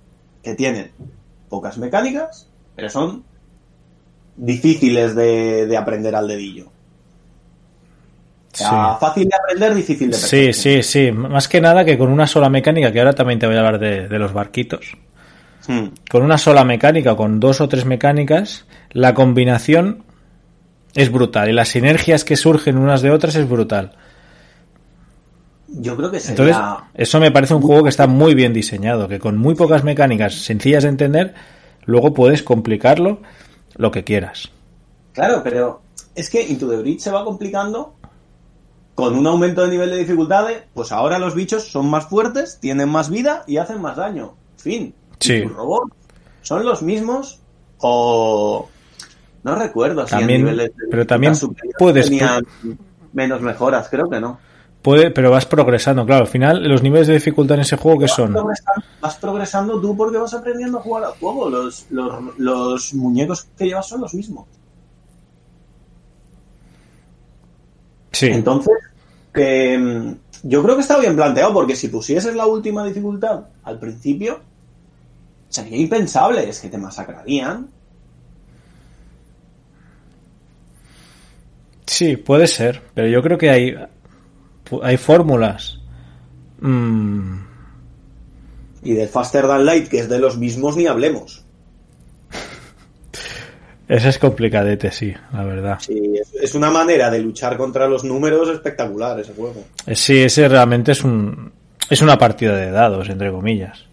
que tienen pocas mecánicas, pero son difíciles de, de aprender al dedillo. O sea, sí. fácil de aprender, difícil de aprender. Sí, sí, sí. Más que nada que con una sola mecánica, que ahora también te voy a hablar de, de los barquitos. Hmm. Con una sola mecánica con dos o tres mecánicas, la combinación es brutal y las sinergias que surgen unas de otras es brutal. Yo creo que sería... Entonces, eso me parece un juego que está muy bien diseñado, que con muy pocas mecánicas sencillas de entender, luego puedes complicarlo lo que quieras. Claro, pero es que Into the Bridge se va complicando con un aumento de nivel de dificultad. Pues ahora los bichos son más fuertes, tienen más vida y hacen más daño. Fin. Sí. ¿Y tus robots son los mismos o no recuerdo también, en niveles de pero también puedes menos mejoras, creo que no. Puede, pero vas progresando, claro. Al final, los niveles de dificultad en ese juego, ¿qué vas son? Progresando, vas progresando tú porque vas aprendiendo a jugar al juego. Los, los, los muñecos que llevas son los mismos. Sí. Entonces, que, yo creo que está bien planteado porque si pusieses la última dificultad al principio, sería impensable. Es que te masacrarían. Sí, puede ser, pero yo creo que hay, hay fórmulas. Mm. Y del Faster Than Light, que es de los mismos, ni hablemos. Ese es complicadete, sí, la verdad. Sí, es, una manera de luchar contra los números espectacular ese juego. Sí, ese realmente es un es una partida de dados, entre comillas.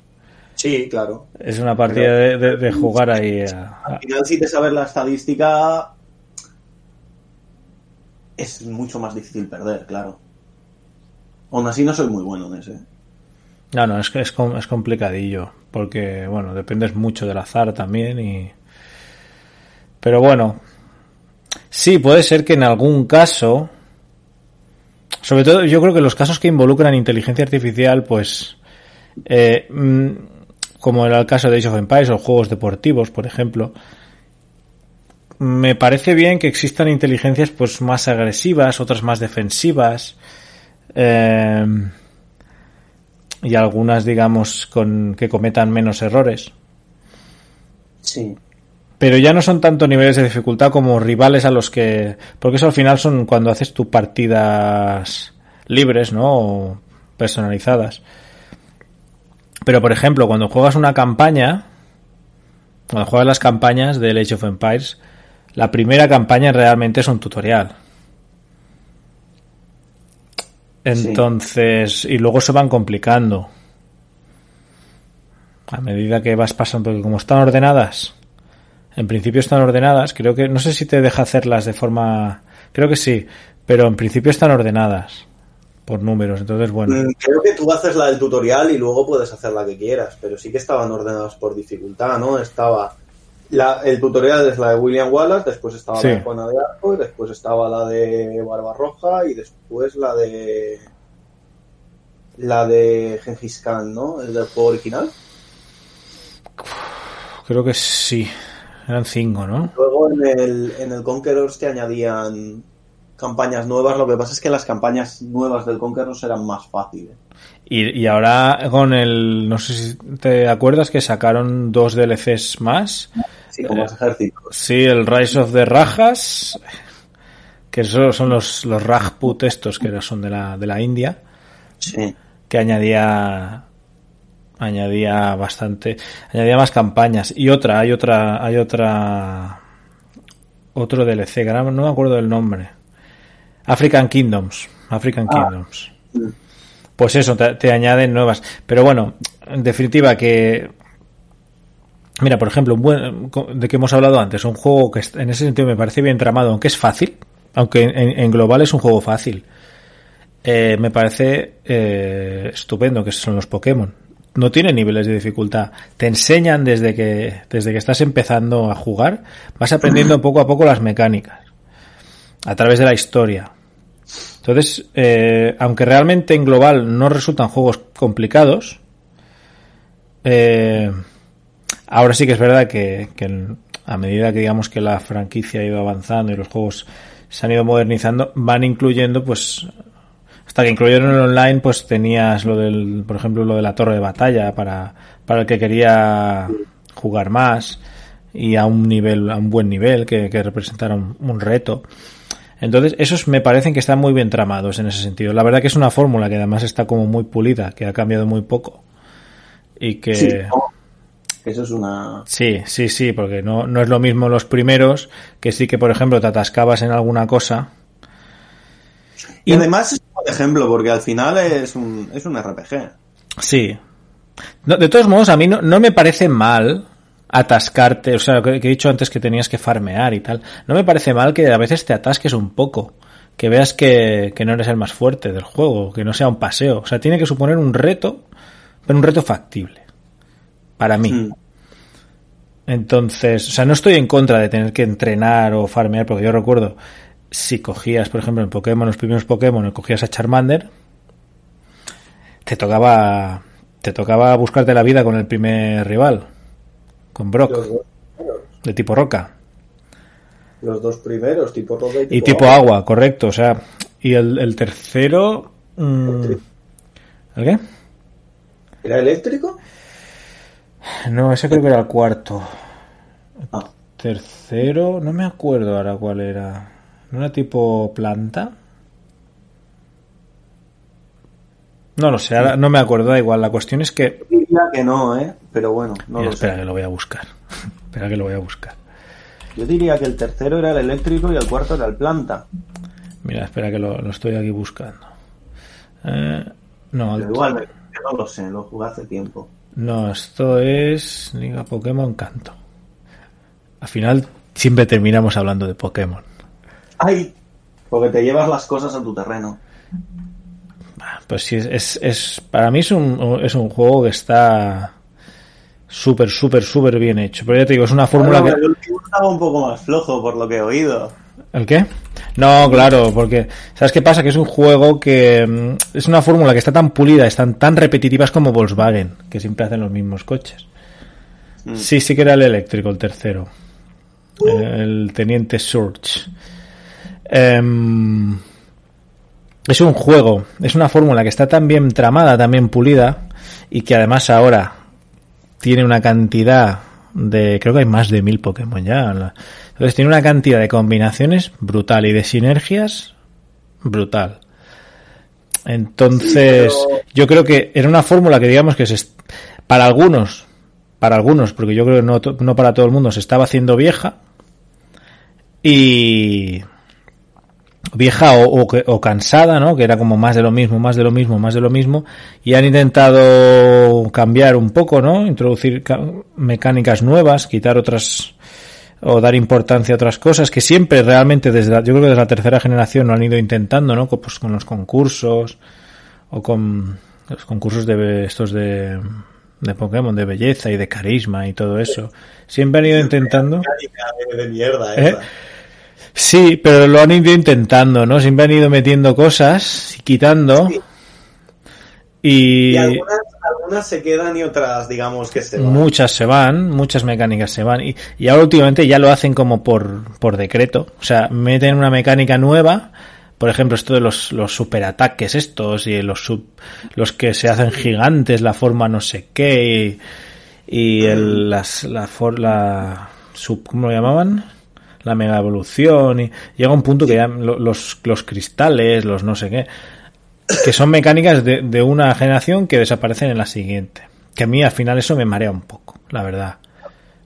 Sí, claro. Es una partida Pero, de, de, de, jugar ahí. A, al final, si te sabes la estadística, es mucho más difícil perder, claro. Aún así no soy muy bueno en ese. No, no, es que es, es complicadillo, porque, bueno, dependes mucho del azar también y... Pero bueno, sí, puede ser que en algún caso, sobre todo yo creo que los casos que involucran inteligencia artificial, pues, eh, como era el caso de Age of Empires o juegos deportivos, por ejemplo, me parece bien que existan inteligencias pues más agresivas, otras más defensivas eh, y algunas digamos con que cometan menos errores. Sí. Pero ya no son tanto niveles de dificultad como rivales a los que porque eso al final son cuando haces tus partidas libres, ¿no? O personalizadas. Pero por ejemplo, cuando juegas una campaña, cuando juegas las campañas del Age of Empires, la primera campaña realmente es un tutorial. Entonces, sí. y luego se van complicando. A medida que vas pasando, porque como están ordenadas, en principio están ordenadas, creo que, no sé si te deja hacerlas de forma, creo que sí, pero en principio están ordenadas por números, entonces bueno. Creo que tú haces la del tutorial y luego puedes hacer la que quieras, pero sí que estaban ordenadas por dificultad, ¿no? Estaba la, el tutorial es la de William Wallace, después estaba sí. la de Juana de Arco, después estaba la de Barbarroja y después la de la de Gengis Khan, ¿no? El del juego original. Creo que sí. Eran cinco, ¿no? Luego en el, en el Conquerors te añadían campañas nuevas. Lo que pasa es que las campañas nuevas del Conquerors eran más fáciles. Y, y ahora con el... No sé si te acuerdas que sacaron dos DLCs más. Sí, como los ejércitos. Sí, el Rise of the Rajas, que esos son los, los Rajput estos que son de la, de la India, Sí. que añadía añadía bastante añadía más campañas y otra hay otra hay otra otro DLC no me acuerdo del nombre African Kingdoms African Ah. Kingdoms pues eso te, te añaden nuevas pero bueno en definitiva que mira por ejemplo un buen de que hemos hablado antes un juego que en ese sentido me parece bien tramado aunque es fácil aunque en, en global es un juego fácil eh, me parece eh, estupendo que son los Pokémon. No tiene niveles de dificultad. Te enseñan desde que, desde que estás empezando a jugar, vas aprendiendo poco a poco las mecánicas. A través de la historia. Entonces, eh, aunque realmente en global no resultan juegos complicados, eh, ahora sí que es verdad que, que a medida que digamos que la franquicia ha ido avanzando y los juegos se han ido modernizando, van incluyendo pues hasta que incluyeron el online, pues tenías lo del, por ejemplo, lo de la torre de batalla para, para el que quería jugar más y a un nivel, a un buen nivel que, que representara un reto. Entonces, esos me parecen que están muy bien tramados en ese sentido. La verdad que es una fórmula que además está como muy pulida, que ha cambiado muy poco. Y que... Sí, no, eso es una... Sí, sí, sí, porque no, no es lo mismo los primeros, que sí que, por ejemplo, te atascabas en alguna cosa. Y además es un buen ejemplo, porque al final es un, es un RPG. Sí. No, de todos modos, a mí no, no me parece mal atascarte, o sea, que, que he dicho antes que tenías que farmear y tal. No me parece mal que a veces te atasques un poco. Que veas que, que no eres el más fuerte del juego, que no sea un paseo. O sea, tiene que suponer un reto, pero un reto factible. Para mí. Mm. Entonces, o sea, no estoy en contra de tener que entrenar o farmear, porque yo recuerdo, si cogías, por ejemplo, en Pokémon, los primeros Pokémon, cogías a Charmander, te tocaba, te tocaba buscarte la vida con el primer rival, con Brock, de tipo roca. los dos primeros, tipo roca y tipo, Y tipo agua, correcto, o sea, y el, el tercero... mm, ¿El qué? ¿Era eléctrico? No, ese creo que era el cuarto. Ah, Tercero, no me acuerdo ahora cuál era. ¿No era tipo planta? No lo sé, ahora no me acuerdo, da igual. La cuestión es que. diría que no, ¿eh? Pero bueno, no Mira, lo espera sé. que lo voy a buscar. espera que lo voy a buscar. Yo diría que el tercero era el eléctrico y el cuarto era el planta. Mira, espera que lo, lo estoy aquí buscando. Eh, no, Pero igual, no lo sé, lo jugué hace tiempo. no, esto es Liga Pokémon Canto. Al final siempre terminamos hablando de Pokémon. ¡Ay! Porque te llevas las cosas a tu terreno. Pues sí, es, es, para mí es un, es un juego que está súper, súper, súper bien hecho. Pero ya te digo, es una fórmula que... el último estaba un poco más flojo, por lo que he oído. ¿El qué? No, claro, porque ¿sabes qué pasa? Que es un juego que mm, es una fórmula que está tan pulida, están tan repetitivas como Volkswagen, que siempre hacen los mismos coches. Mm. Sí, sí que era el eléctrico, el tercero. El Teniente Surge. Em, es un juego, es una fórmula que está tan bien tramada, tan bien pulida, y que además ahora tiene una cantidad de, creo que hay más de mil Pokémon ya. Entonces tiene una cantidad de combinaciones brutal y de sinergias brutal. Entonces, Sí, pero- yo creo que era una fórmula que digamos que se para algunos, para algunos, porque yo creo que no, no para todo el mundo, se estaba haciendo vieja y vieja o, o o cansada, ¿no? Que era como más de lo mismo, más de lo mismo, más de lo mismo. Y han intentado cambiar un poco, ¿no? Introducir ca- mecánicas nuevas, quitar otras o dar importancia a otras cosas que siempre realmente desde la- yo creo que desde la tercera generación lo han ido intentando, ¿no? Pues con los concursos o con los concursos de estos de de Pokémon, de belleza y de carisma y todo eso. Siempre han ido intentando. De mierda, ¿Eh? Sí, pero lo han ido intentando, ¿no? Siempre han ido metiendo cosas y quitando. Sí. Y, Y algunas, algunas se quedan y otras, digamos, que se van. muchas se van, muchas mecánicas se van. Y, y ahora últimamente ya lo hacen como por, por decreto. O sea, meten una mecánica nueva. Por ejemplo, esto de los, los superataques estos y los sub, los que se hacen gigantes, la forma no sé qué y, y el, las, la, for- la sub, ¿cómo lo llamaban? La mega evolución y llega un punto que ya lo- los, los cristales, los no sé qué, que son mecánicas de, de una generación que desaparecen en la siguiente. Que a mí al final eso me marea un poco, la verdad.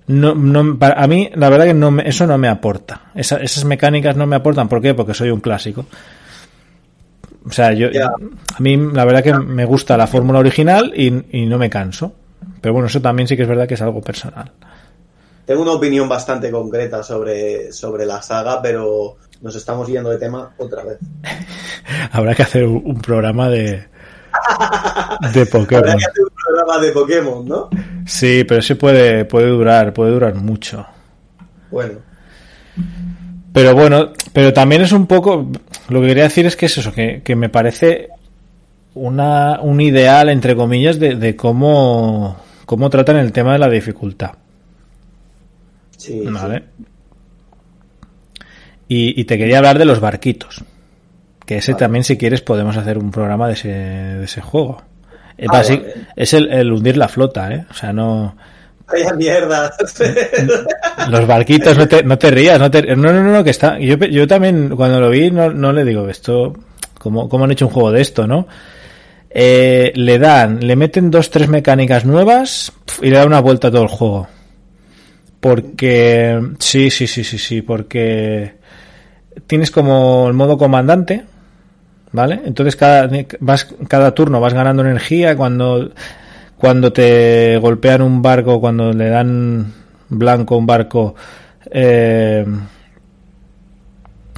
No, no, para- a mí, la verdad que no me- eso no me aporta. Esa- esas mecánicas no me aportan. ¿Por qué? Porque soy un clásico. O sea, yo, a mí la verdad que me gusta la fórmula original y, y no me canso. Pero bueno, eso también sí que es verdad que es algo personal. Tengo una opinión bastante concreta sobre, sobre la saga, pero nos estamos yendo de tema otra vez. Habrá que hacer un, programa de, de Habrá Pokémon. que hacer un programa de Pokémon, ¿no? Sí, pero ese puede, puede durar, puede durar mucho. Bueno, Pero bueno, pero también es un poco. Lo que quería decir es que es eso, que, que me parece una, un ideal, entre comillas, de, de cómo, cómo tratan el tema de la dificultad. Sí. ¿Vale? Y, y te quería hablar de los barquitos. Que ese Vale. también, si quieres, podemos hacer un programa de ese, de ese juego. Es, Ah, vale. es el, el hundir la flota, ¿eh? O sea, no. Vaya mierda. Los barquitos, no te, no te rías, no te, no, no, no, que está, yo, yo también cuando lo vi no, no le digo esto, ¿cómo, cómo han hecho un juego de esto, no? Eh, le dan, le meten dos, tres mecánicas nuevas y le dan una vuelta a todo el juego. Porque, sí, sí, sí, sí, sí, porque tienes como el modo comandante, ¿vale? Entonces cada, vas, cada turno vas ganando energía cuando, cuando te golpean un barco, cuando le dan blanco a un barco, eh,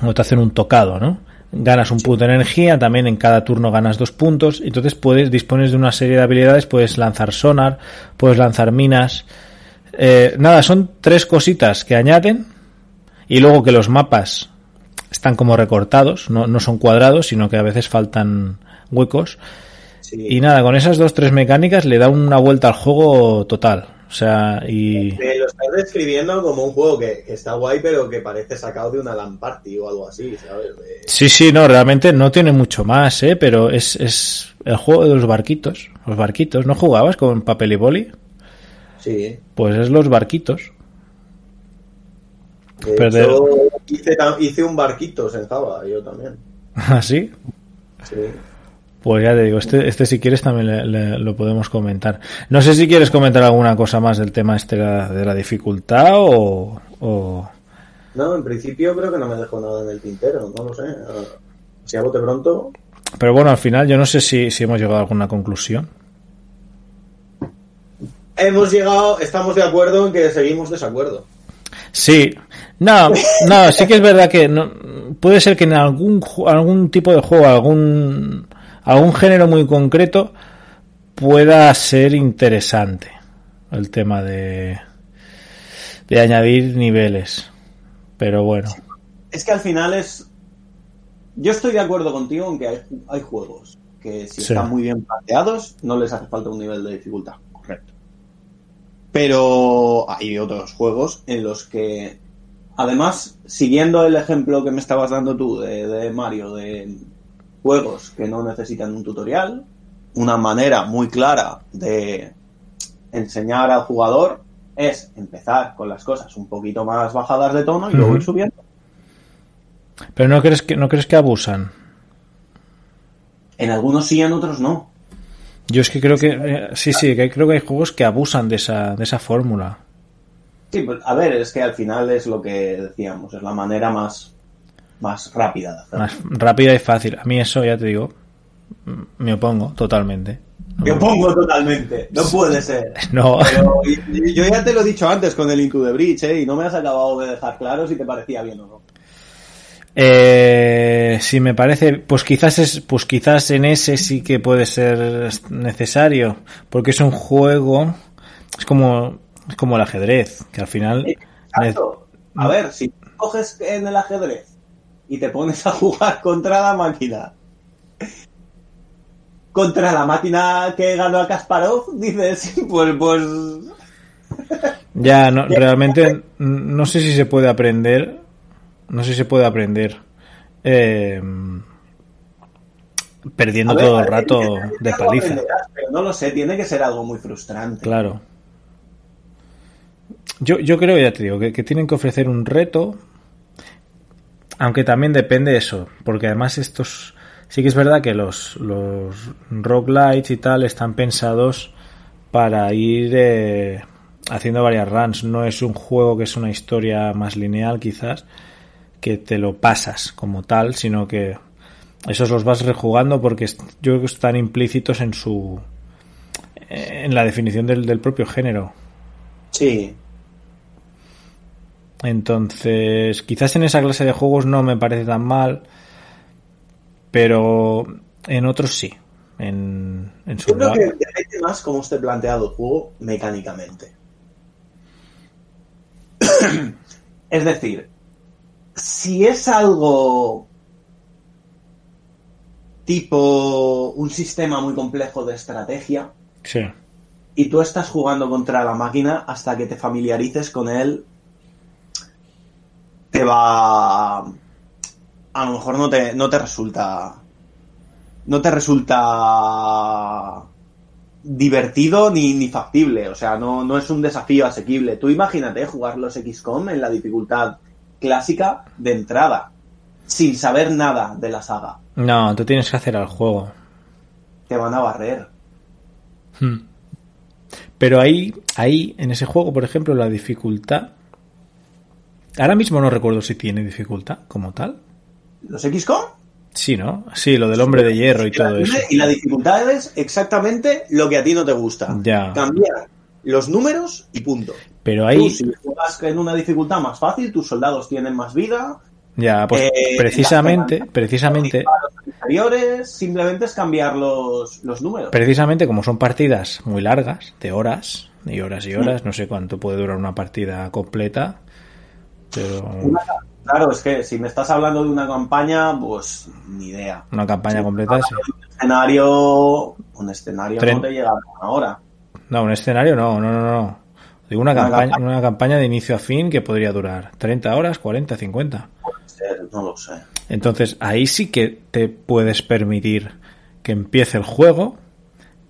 o te hacen un tocado, ¿no? Ganas un punto de energía, también en cada turno ganas dos puntos, entonces puedes, dispones de una serie de habilidades, puedes lanzar sonar, puedes lanzar minas, eh, nada, son tres cositas que añaden, y luego que los mapas están como recortados, no, no son cuadrados, sino que a veces faltan huecos, Sí. y nada, con esas dos, tres mecánicas le da una vuelta al juego total. O sea, y... Me lo estás describiendo como un juego que, que está guay, pero que parece sacado de una LAN party o algo así, ¿sabes? De- Sí, sí, no, realmente no tiene mucho más, ¿eh? Pero es, es el juego de los barquitos. Los barquitos. ¿No jugabas con papel y boli? Sí. Pues es los barquitos. De Pero de- hecho, hice, un barquito en Java, yo también. ¿Así? Sí. Pues ya te digo, este, este si quieres también le- le- lo podemos comentar. No sé si quieres comentar alguna cosa más del tema este de la, dificultad o, o... No, en principio creo que no me dejó nada en el tintero, no lo sé. Ah, Si a bote pronto, Pero bueno, al final yo no sé si, si hemos llegado a alguna conclusión. Hemos llegado, estamos de acuerdo en que seguimos desacuerdo. Sí, no, no, sí que es verdad que no, puede ser que en algún ju- algún tipo de juego, algún algún género muy concreto pueda ser interesante el tema de de añadir niveles. Pero bueno, Es que al final es. Yo estoy de acuerdo contigo en que hay, hay juegos que si Sí. están muy bien planteados no les hace falta un nivel de dificultad. Correcto. Pero hay otros juegos en los que, además, siguiendo el ejemplo que me estabas dando tú de, de Mario, de juegos que no necesitan un tutorial, una manera muy clara de enseñar al jugador es empezar con las cosas un poquito más bajadas de tono y luego ir subiendo. pero no crees que no crees que abusan. En algunos sí, en otros no. Yo es que creo que eh, sí, sí, que creo que hay juegos que abusan de esa de esa fórmula. Sí, pues a ver, es que al final es lo que decíamos, es la manera más, más rápida de hacerlo. Más rápida y fácil. A mí eso ya te digo, mm, me opongo totalmente. Me opongo totalmente, no puede ser. No. Pero yo ya te lo he dicho antes con el Into the Bridge, ¿eh? y no me has acabado de dejar claro si te parecía bien o no. Eh, si me parece, pues quizás es, pues quizás en ese sí que puede ser necesario, porque es un juego, es como, es como el ajedrez, que al final, Exacto. A ver, si coges en el ajedrez y te pones a jugar contra la máquina contra la máquina que ganó a Kasparov, dices, pues, pues... Ya, no, realmente no sé si se puede aprender, no sé si se puede aprender eh, perdiendo ver, todo el rato de paliza. pero no lo sé, tiene que ser algo muy frustrante. Claro. Yo, yo creo, ya te digo, que, que tienen que ofrecer un reto, aunque también depende de eso, porque además estos, sí que es verdad que los, los roguelites y tal están pensados para ir eh, haciendo varias runs, no es un juego que es una historia más lineal quizás, que te lo pasas como tal, sino que esos los vas rejugando porque yo creo que están implícitos en su en la definición del, del propio género. Sí. Entonces, quizás en esa clase de juegos no me parece tan mal, pero en otros sí. En, en Yo creo que depende más cómo esté planteado el juego mecánicamente. es decir, si es algo tipo un sistema muy complejo de estrategia Sí, y tú estás jugando contra la máquina hasta que te familiarices con él, te va... A lo mejor no te, no te resulta... No te resulta divertido ni, ni factible, o sea, no, no es un desafío asequible. Tú imagínate jugar los XCOM en la dificultad clásica de entrada, sin saber nada de la saga. no, tú tienes que hacer al juego. Te van a barrer. Hmm. Pero ahí, ahí, en ese juego, por ejemplo, la dificultad. Ahora mismo no recuerdo si tiene dificultad como tal. ¿Los XCOM? Sí, ¿no? Sí, lo del hombre de hierro y todo eso. Y la dificultad es exactamente lo que a ti no te gusta. Ya. Cambiar los números y punto. Pero Tú, ahí, si juegas en una dificultad más fácil, tus soldados tienen más vida. ya, pues eh, precisamente, precisamente, anteriores, simplemente es cambiar los, los números. precisamente como son partidas muy largas, de horas y horas y horas, no sé cuánto puede durar una partida completa, pero Una- claro, es que si me estás hablando de una campaña, pues ni idea. una campaña completa, sí. Un escenario, un escenario Tren- no te llega a una hora. No, un escenario no, no, no, no. Digo una Una campaña, campaña. una campaña de inicio a fin que podría durar 30 horas, 40, 50. Puede ser, No lo sé. Entonces ahí sí que te puedes permitir que empiece el juego,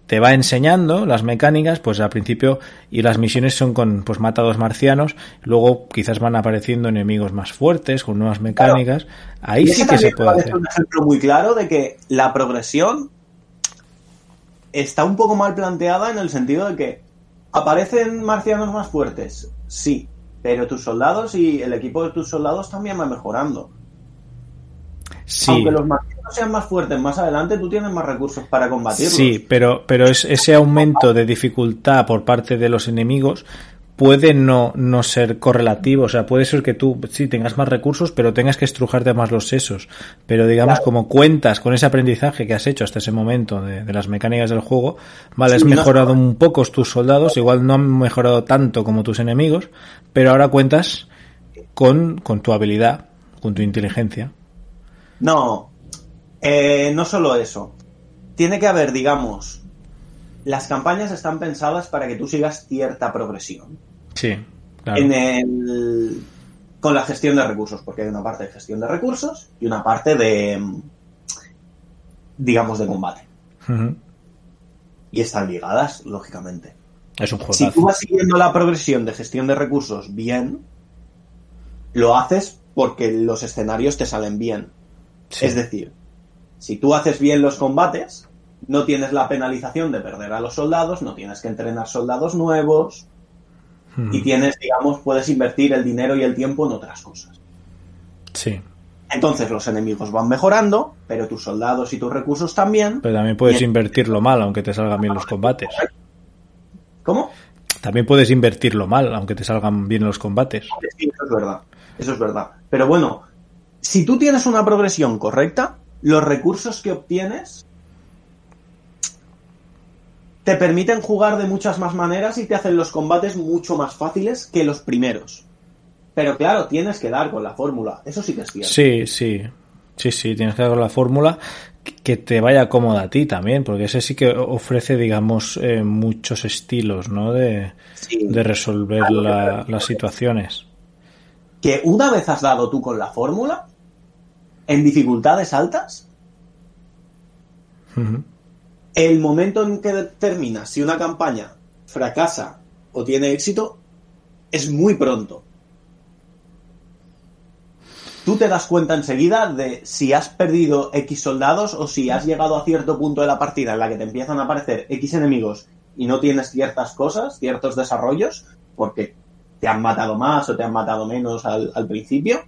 te va enseñando las mecánicas, pues al principio, y las misiones son con, pues mata a dos marcianos, luego quizás van apareciendo enemigos más fuertes, con nuevas mecánicas, ahí sí que se puede hacer. un ejemplo muy claro de que la progresión está un poco mal planteada en el sentido de que aparecen marcianos más fuertes, sí, pero tus soldados y el equipo de tus soldados también va mejorando. Sí, Aunque los marcianos sean más fuertes más adelante, tú tienes más recursos para combatirlos. sí, pero, pero es, ese aumento de dificultad por parte de los enemigos puede no, no ser correlativo, o sea, puede ser que tú sí tengas más recursos, pero tengas que estrujarte más los sesos. Pero digamos, Claro. como cuentas con ese aprendizaje que has hecho hasta ese momento de, de las mecánicas del juego, vale, has Sí, mejorado un poco tus soldados, igual no han mejorado tanto como tus enemigos, pero ahora cuentas con, con tu habilidad, con tu inteligencia. No, eh, no solo eso. Tiene que haber, digamos, las campañas están pensadas para que tú sigas cierta progresión. Sí, claro. en el con la gestión de recursos, porque hay una parte de gestión de recursos y una parte de digamos de combate. Y están ligadas, lógicamente. Es un juego. Si tú vas siguiendo la progresión de gestión de recursos bien, lo haces porque los escenarios te salen bien. Es decir, si tú haces bien los combates, no tienes la penalización de perder a los soldados, no tienes que entrenar soldados nuevos y tienes, digamos, puedes invertir el dinero y el tiempo en otras cosas. Sí, Entonces los enemigos van mejorando, pero tus soldados y tus recursos también. pero también puedes invertirlo mal, aunque te salgan bien los combates. ¿Cómo? También puedes invertirlo mal, aunque te salgan bien los combates. Sí, eso es verdad. Eso es verdad. Pero bueno, si tú tienes una progresión correcta, los recursos que obtienes te permiten jugar de muchas más maneras y te hacen los combates mucho más fáciles que los primeros. Pero claro, tienes que dar con la fórmula. Eso sí que es cierto. Sí, sí. Sí, sí, tienes que dar con la fórmula que te vaya cómoda a ti también, porque ese sí que ofrece, digamos, eh, muchos estilos, ¿no? De, Sí. de resolver Claro, la- claro. las situaciones. Que una vez has dado tú con la fórmula, en dificultades altas. El momento en que determinas si una campaña fracasa o tiene éxito es muy pronto. Tú te das cuenta enseguida de si has perdido X soldados o si has llegado a cierto punto de la partida en la que te empiezan a aparecer X enemigos y no tienes ciertas cosas, ciertos desarrollos, porque te han matado más o te han matado menos al principio,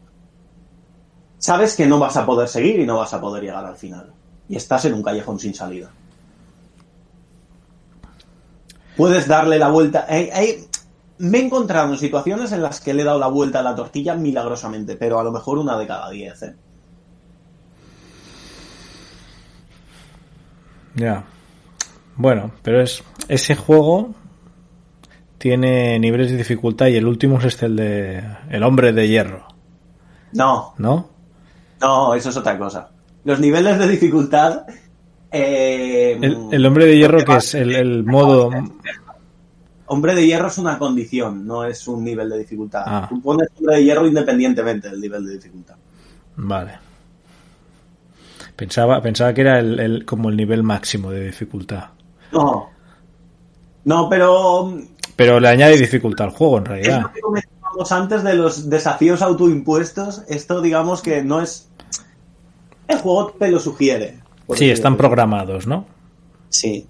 sabes que no vas a poder seguir y no vas a poder llegar al final. Y estás en un callejón sin salida. Puedes darle la vuelta. Hay- hay- Me he encontrado en situaciones en las que le he dado la vuelta a la tortilla milagrosamente, pero a lo mejor una de cada diez. ¿eh? Ya. Bueno, pero es ese juego tiene niveles de dificultad y el último es este el de el hombre de hierro, No, ¿no? no, eso es otra cosa. Los niveles de dificultad. Eh, El, el hombre de hierro que es el, el modo Hombre de hierro es una condición, no es un nivel de dificultad. Ah. Tú pones hombre de hierro independientemente del nivel de dificultad. Vale. Pensaba, pensaba que era el, el- como el nivel máximo de dificultad. No. No, pero Pero le añade dificultad al juego, en Es realidad. lo que comentábamos antes de los desafíos autoimpuestos. Esto, digamos que no es. El juego te lo sugiere. Sí, están programados, ¿no? Sí.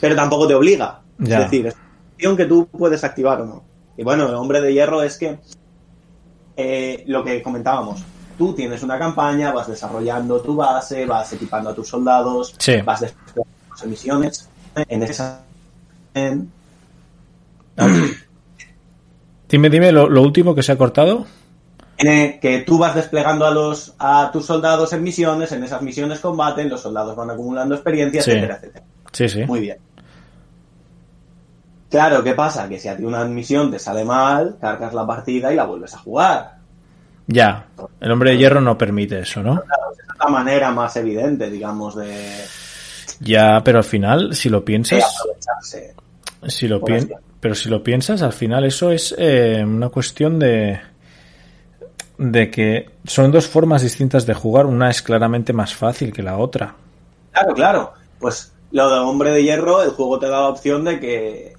Pero tampoco te obliga. Ya. Es decir, es una opción que tú puedes activar o no. Y bueno, el hombre de hierro es que. eh, lo que comentábamos. Tú tienes una campaña, vas desarrollando tu base, vas equipando a tus soldados, Sí. vas desplegando tus misiones. En esa. en- Dime, dime lo, lo último que se ha cortado. Tiene que tú vas desplegando a los a tus soldados en misiones, en esas misiones combaten, los soldados van acumulando experiencia, Sí. etcétera, etcétera. Sí, sí. Muy bien. Claro, ¿qué pasa? Que si a ti una misión te sale mal, cargas la partida y la vuelves a jugar. Ya. El hombre de hierro no permite eso, ¿no? Claro, es la manera más evidente, digamos, de, Ya, pero al final, si lo piensas, si lo pero si lo piensas, al final eso es eh, una cuestión de de que son dos formas distintas de jugar. Una es claramente más fácil que la otra. Claro, claro. Pues lo de Hombre de Hierro, el juego te da la opción de que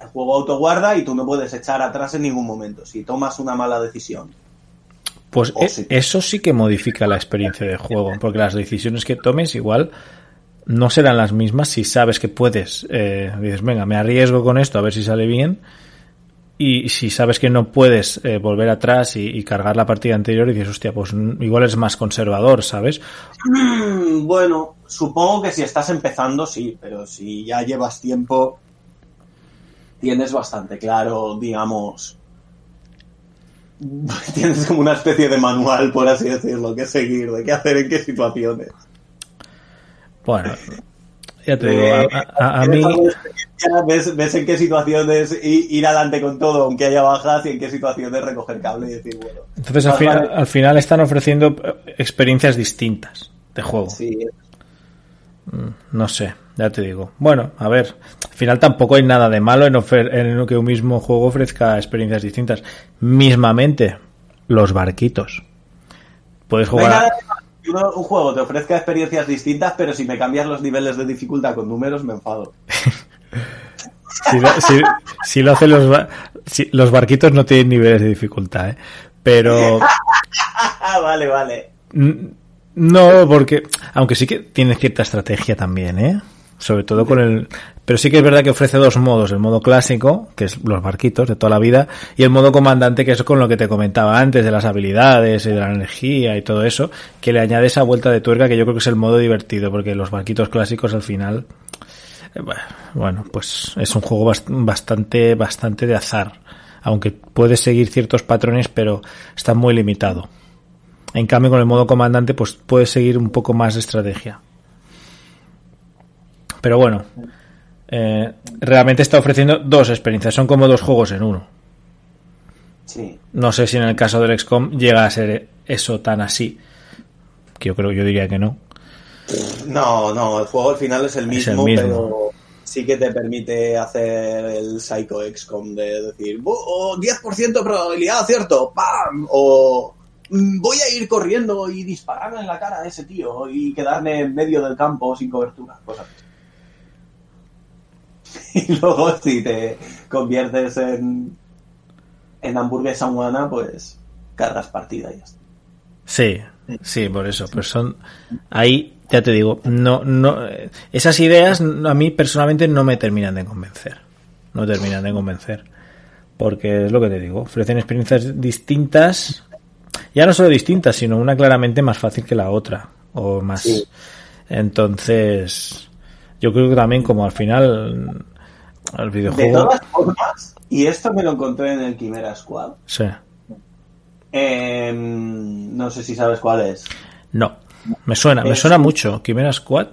el juego autoguarda y tú no puedes echar atrás en ningún momento si tomas una mala decisión. Pues e- eso sí que modifica la experiencia de juego, porque las decisiones que tomes igual no serán las mismas si sabes que puedes, eh, dices, venga, me arriesgo con esto a ver si sale bien, y si sabes que no puedes eh, volver atrás y, y cargar la partida anterior y dices, hostia, pues igual es más conservador, ¿sabes? Mm, Bueno, supongo que si estás empezando, sí, pero si ya llevas tiempo, tienes bastante claro, digamos. Tienes como una especie de manual, por así decirlo, que seguir, de qué hacer en qué situaciones. Bueno, ya te digo, a, a- a mí... Ves, ves en qué situaciones ir adelante con todo, aunque haya bajas, y en qué situaciones recoger cable y decir, bueno. Entonces al final, vale- al final están ofreciendo eh, experiencias distintas de juego. Sí, No sé, ya te digo. Bueno, a ver, al final tampoco hay nada de malo en, ofer- en que un mismo juego ofrezca experiencias distintas. Mismamente, los barquitos. Puedes No jugar. malo que un juego te ofrezca experiencias distintas, pero si me cambias los niveles de dificultad con números, me enfado. Si lo, si- si lo hacen los, si- los barquitos no tienen niveles de dificultad, ¿eh? Pero vale, vale. no, porque aunque sí que tiene cierta estrategia también, ¿eh? Sobre todo con el, pero sí que es verdad que ofrece dos modos, el modo clásico, que es los barquitos de toda la vida, y el modo comandante, que es con lo que te comentaba antes, de las habilidades y de la energía y todo eso, que le añade esa vuelta de tuerca que yo creo que es el modo divertido, porque los barquitos clásicos al final, eh, bueno, pues es un juego bast- bastante, bastante de azar, aunque puedes seguir ciertos patrones, pero está muy limitado. En cambio, con el modo comandante, pues puedes seguir un poco más de estrategia. Pero bueno, eh, realmente está ofreciendo dos experiencias, son como dos juegos en uno. Sí. No sé si en el caso del XCOM llega a ser eso tan así. Que yo creo, yo diría que no. No, no, el juego al final es el Es el mismo, pero sí que te permite hacer el Psycho XCOM de decir, "Bu- oh, 10% de probabilidad, ¿cierto? ¡Pam! O "Mm, voy a ir corriendo y dispararle en la cara a ese tío y quedarme en medio del campo sin cobertura. Cosas así. Y luego si te conviertes en, en hamburguesa humana, pues cargas partida y ya está. Sí, sí, por eso. Pero son. Ahí, ya te digo, no, no. Esas ideas a mí personalmente no me terminan de convencer. No terminan de convencer. Porque es lo que te digo, ofrecen experiencias distintas. Ya no solo distintas, sino una claramente más fácil que la otra. O más. Sí. Entonces. Yo creo que también, como al final. El De videojuego. todas formas, y esto me lo encontré en el Quimera Squad, Sí. em, no sé si sabes cuál es. No. Me suena, me Es- suena mucho. Quimera Squad.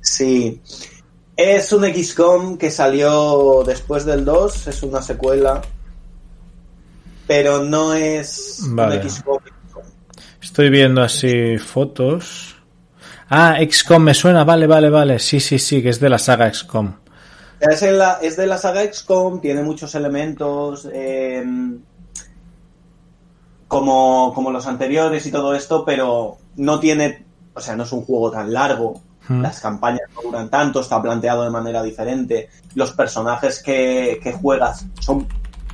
Sí. Es un XCOM que salió después del 2, es una secuela. Pero no es Vale. un XCOM. Estoy viendo así fotos. Ah, XCOM me suena, vale, vale, vale. Sí, sí, sí, que es de la saga XCOM. Es, en la- es de la saga XCOM, tiene muchos elementos eh, como, como los anteriores y todo esto, pero no tiene, o sea, no es un juego tan largo. Hmm. Las campañas no duran tanto, está planteado de manera diferente. Los personajes que, que juegas son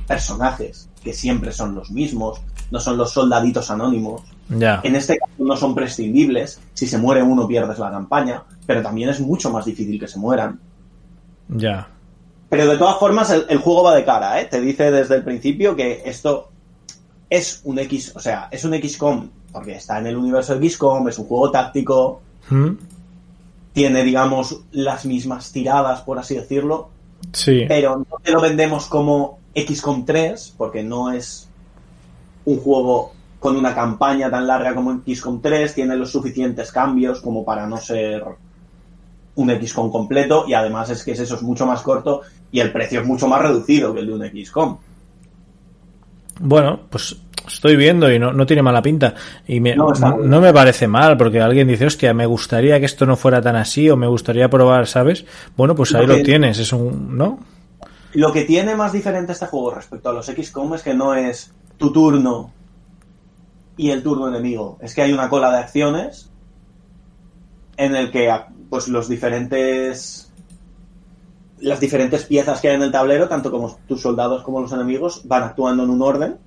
personajes que siempre son los mismos, no son los soldaditos anónimos. En este caso no son prescindibles. Si se muere uno pierdes la campaña, pero también es mucho más difícil que se mueran. Ya. Pero de todas formas el, el juego va de cara, ¿eh? Te dice desde el principio que esto es un X, o sea, es un XCOM, porque está en el universo de XCOM, es un juego táctico, ¿Mm? tiene, digamos, las mismas tiradas, por así decirlo, Sí. pero no te lo vendemos como XCOM 3, porque no es un juego con una campaña tan larga como XCOM 3, tiene los suficientes cambios como para no ser un XCOM completo, y además es que eso es mucho más corto y el precio es mucho más reducido que el de un XCOM. Bueno, pues estoy viendo y no, no tiene mala pinta. Y me- No, me parece mal, porque alguien dice, hostia, me gustaría que esto no fuera tan así, o me gustaría probar, ¿sabes? Bueno, pues ahí Lo lo tienes, es un. ¿No? Lo que tiene más diferente este juego respecto a los XCOM es que no es tu turno y el turno enemigo. Es que hay una cola de acciones en el que pues los diferentes las diferentes piezas que hay en el tablero, tanto como tus soldados como los enemigos, van actuando en un orden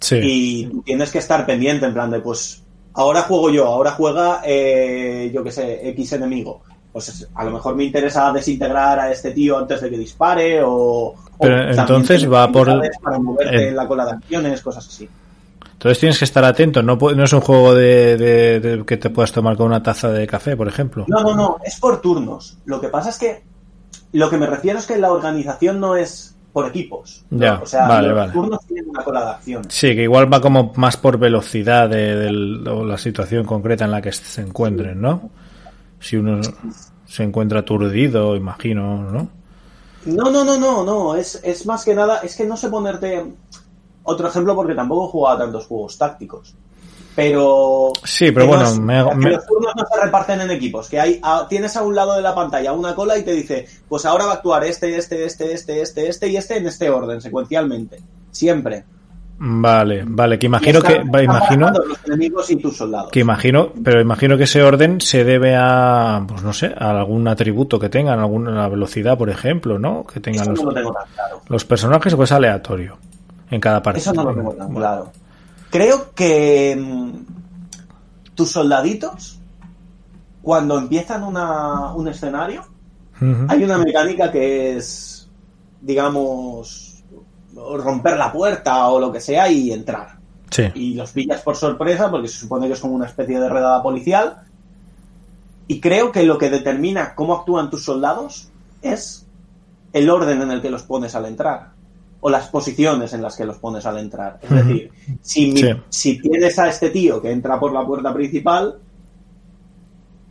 Sí. y tienes que estar pendiente en plan de pues ahora juego yo, ahora juega eh, yo que sé, X enemigo. Pues es- a lo mejor me interesa desintegrar a este tío antes de que dispare o... Pero entonces va por- Para moverte en la cola de acciones, cosas así. Entonces tienes que estar atento, no, es un juego de, de- de que te puedas tomar con una taza de café, por ejemplo. No, no, no, es por turnos. Lo que pasa es que lo que me refiero es que la organización no es por equipos. ¿no? Ya, o sea, vale, los vale. turnos tienen una cola de acciones. Sí, que igual va como más por velocidad de, del- o la situación concreta en la que se encuentren, ¿no? Si uno se encuentra aturdido, imagino, ¿no? No, no, no, no, no. Es, es más que nada, es que no sé ponerte otro ejemplo porque tampoco he jugado a tantos juegos tácticos. Pero. Sí, pero bueno, me- me- los turnos no se reparten en equipos. Que hay, a- tienes a un lado de la pantalla una cola y te dice, pues ahora va a actuar este, este, este, este, este, este y este en este orden, secuencialmente. Siempre. Vale, vale, que imagino que, imagino, los enemigos y tus soldados. que imagino, pero imagino que ese orden se debe a, pues no sé, a algún atributo que tengan, alguna velocidad, por ejemplo, ¿no? Que tengan Eso los, no lo tengo tan claro. los personajes, pues aleatorio en cada parte. Eso no lo tengo tan claro. Creo que mm, tus soldaditos, cuando empiezan una- un escenario, hay una mecánica que es, digamos, romper la puerta o lo que sea y entrar. Sí, Y los pillas por sorpresa porque se supone que es como una especie de redada policial. Y creo que lo que determina cómo actúan tus soldados es el orden en el que los pones al entrar. O las posiciones en las que los pones al entrar. Es decir, si, mi- Sí. si tienes a este tío que entra por la puerta principal,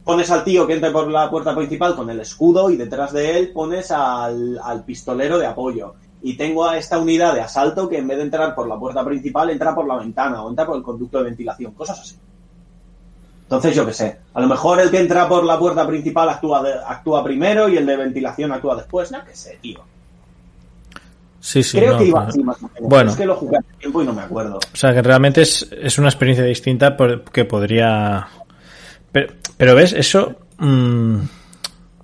pones al tío que entra por la puerta principal con el escudo y detrás de él pones al, al pistolero de apoyo. Y tengo a esta unidad de asalto que en vez de entrar por la puerta principal entra por la ventana o entra por el conducto de ventilación, cosas así. Entonces, yo qué sé, a lo mejor el que entra por la puerta principal actúa, de- actúa primero y el de ventilación actúa después, no qué sé, tío. Sí, sí. Creo no, que iba pero- así más o menos. Bueno. Es que lo jugué hace tiempo y no me acuerdo. O sea, que realmente es, es una experiencia distinta que podría... Pero, pero ves, eso mm,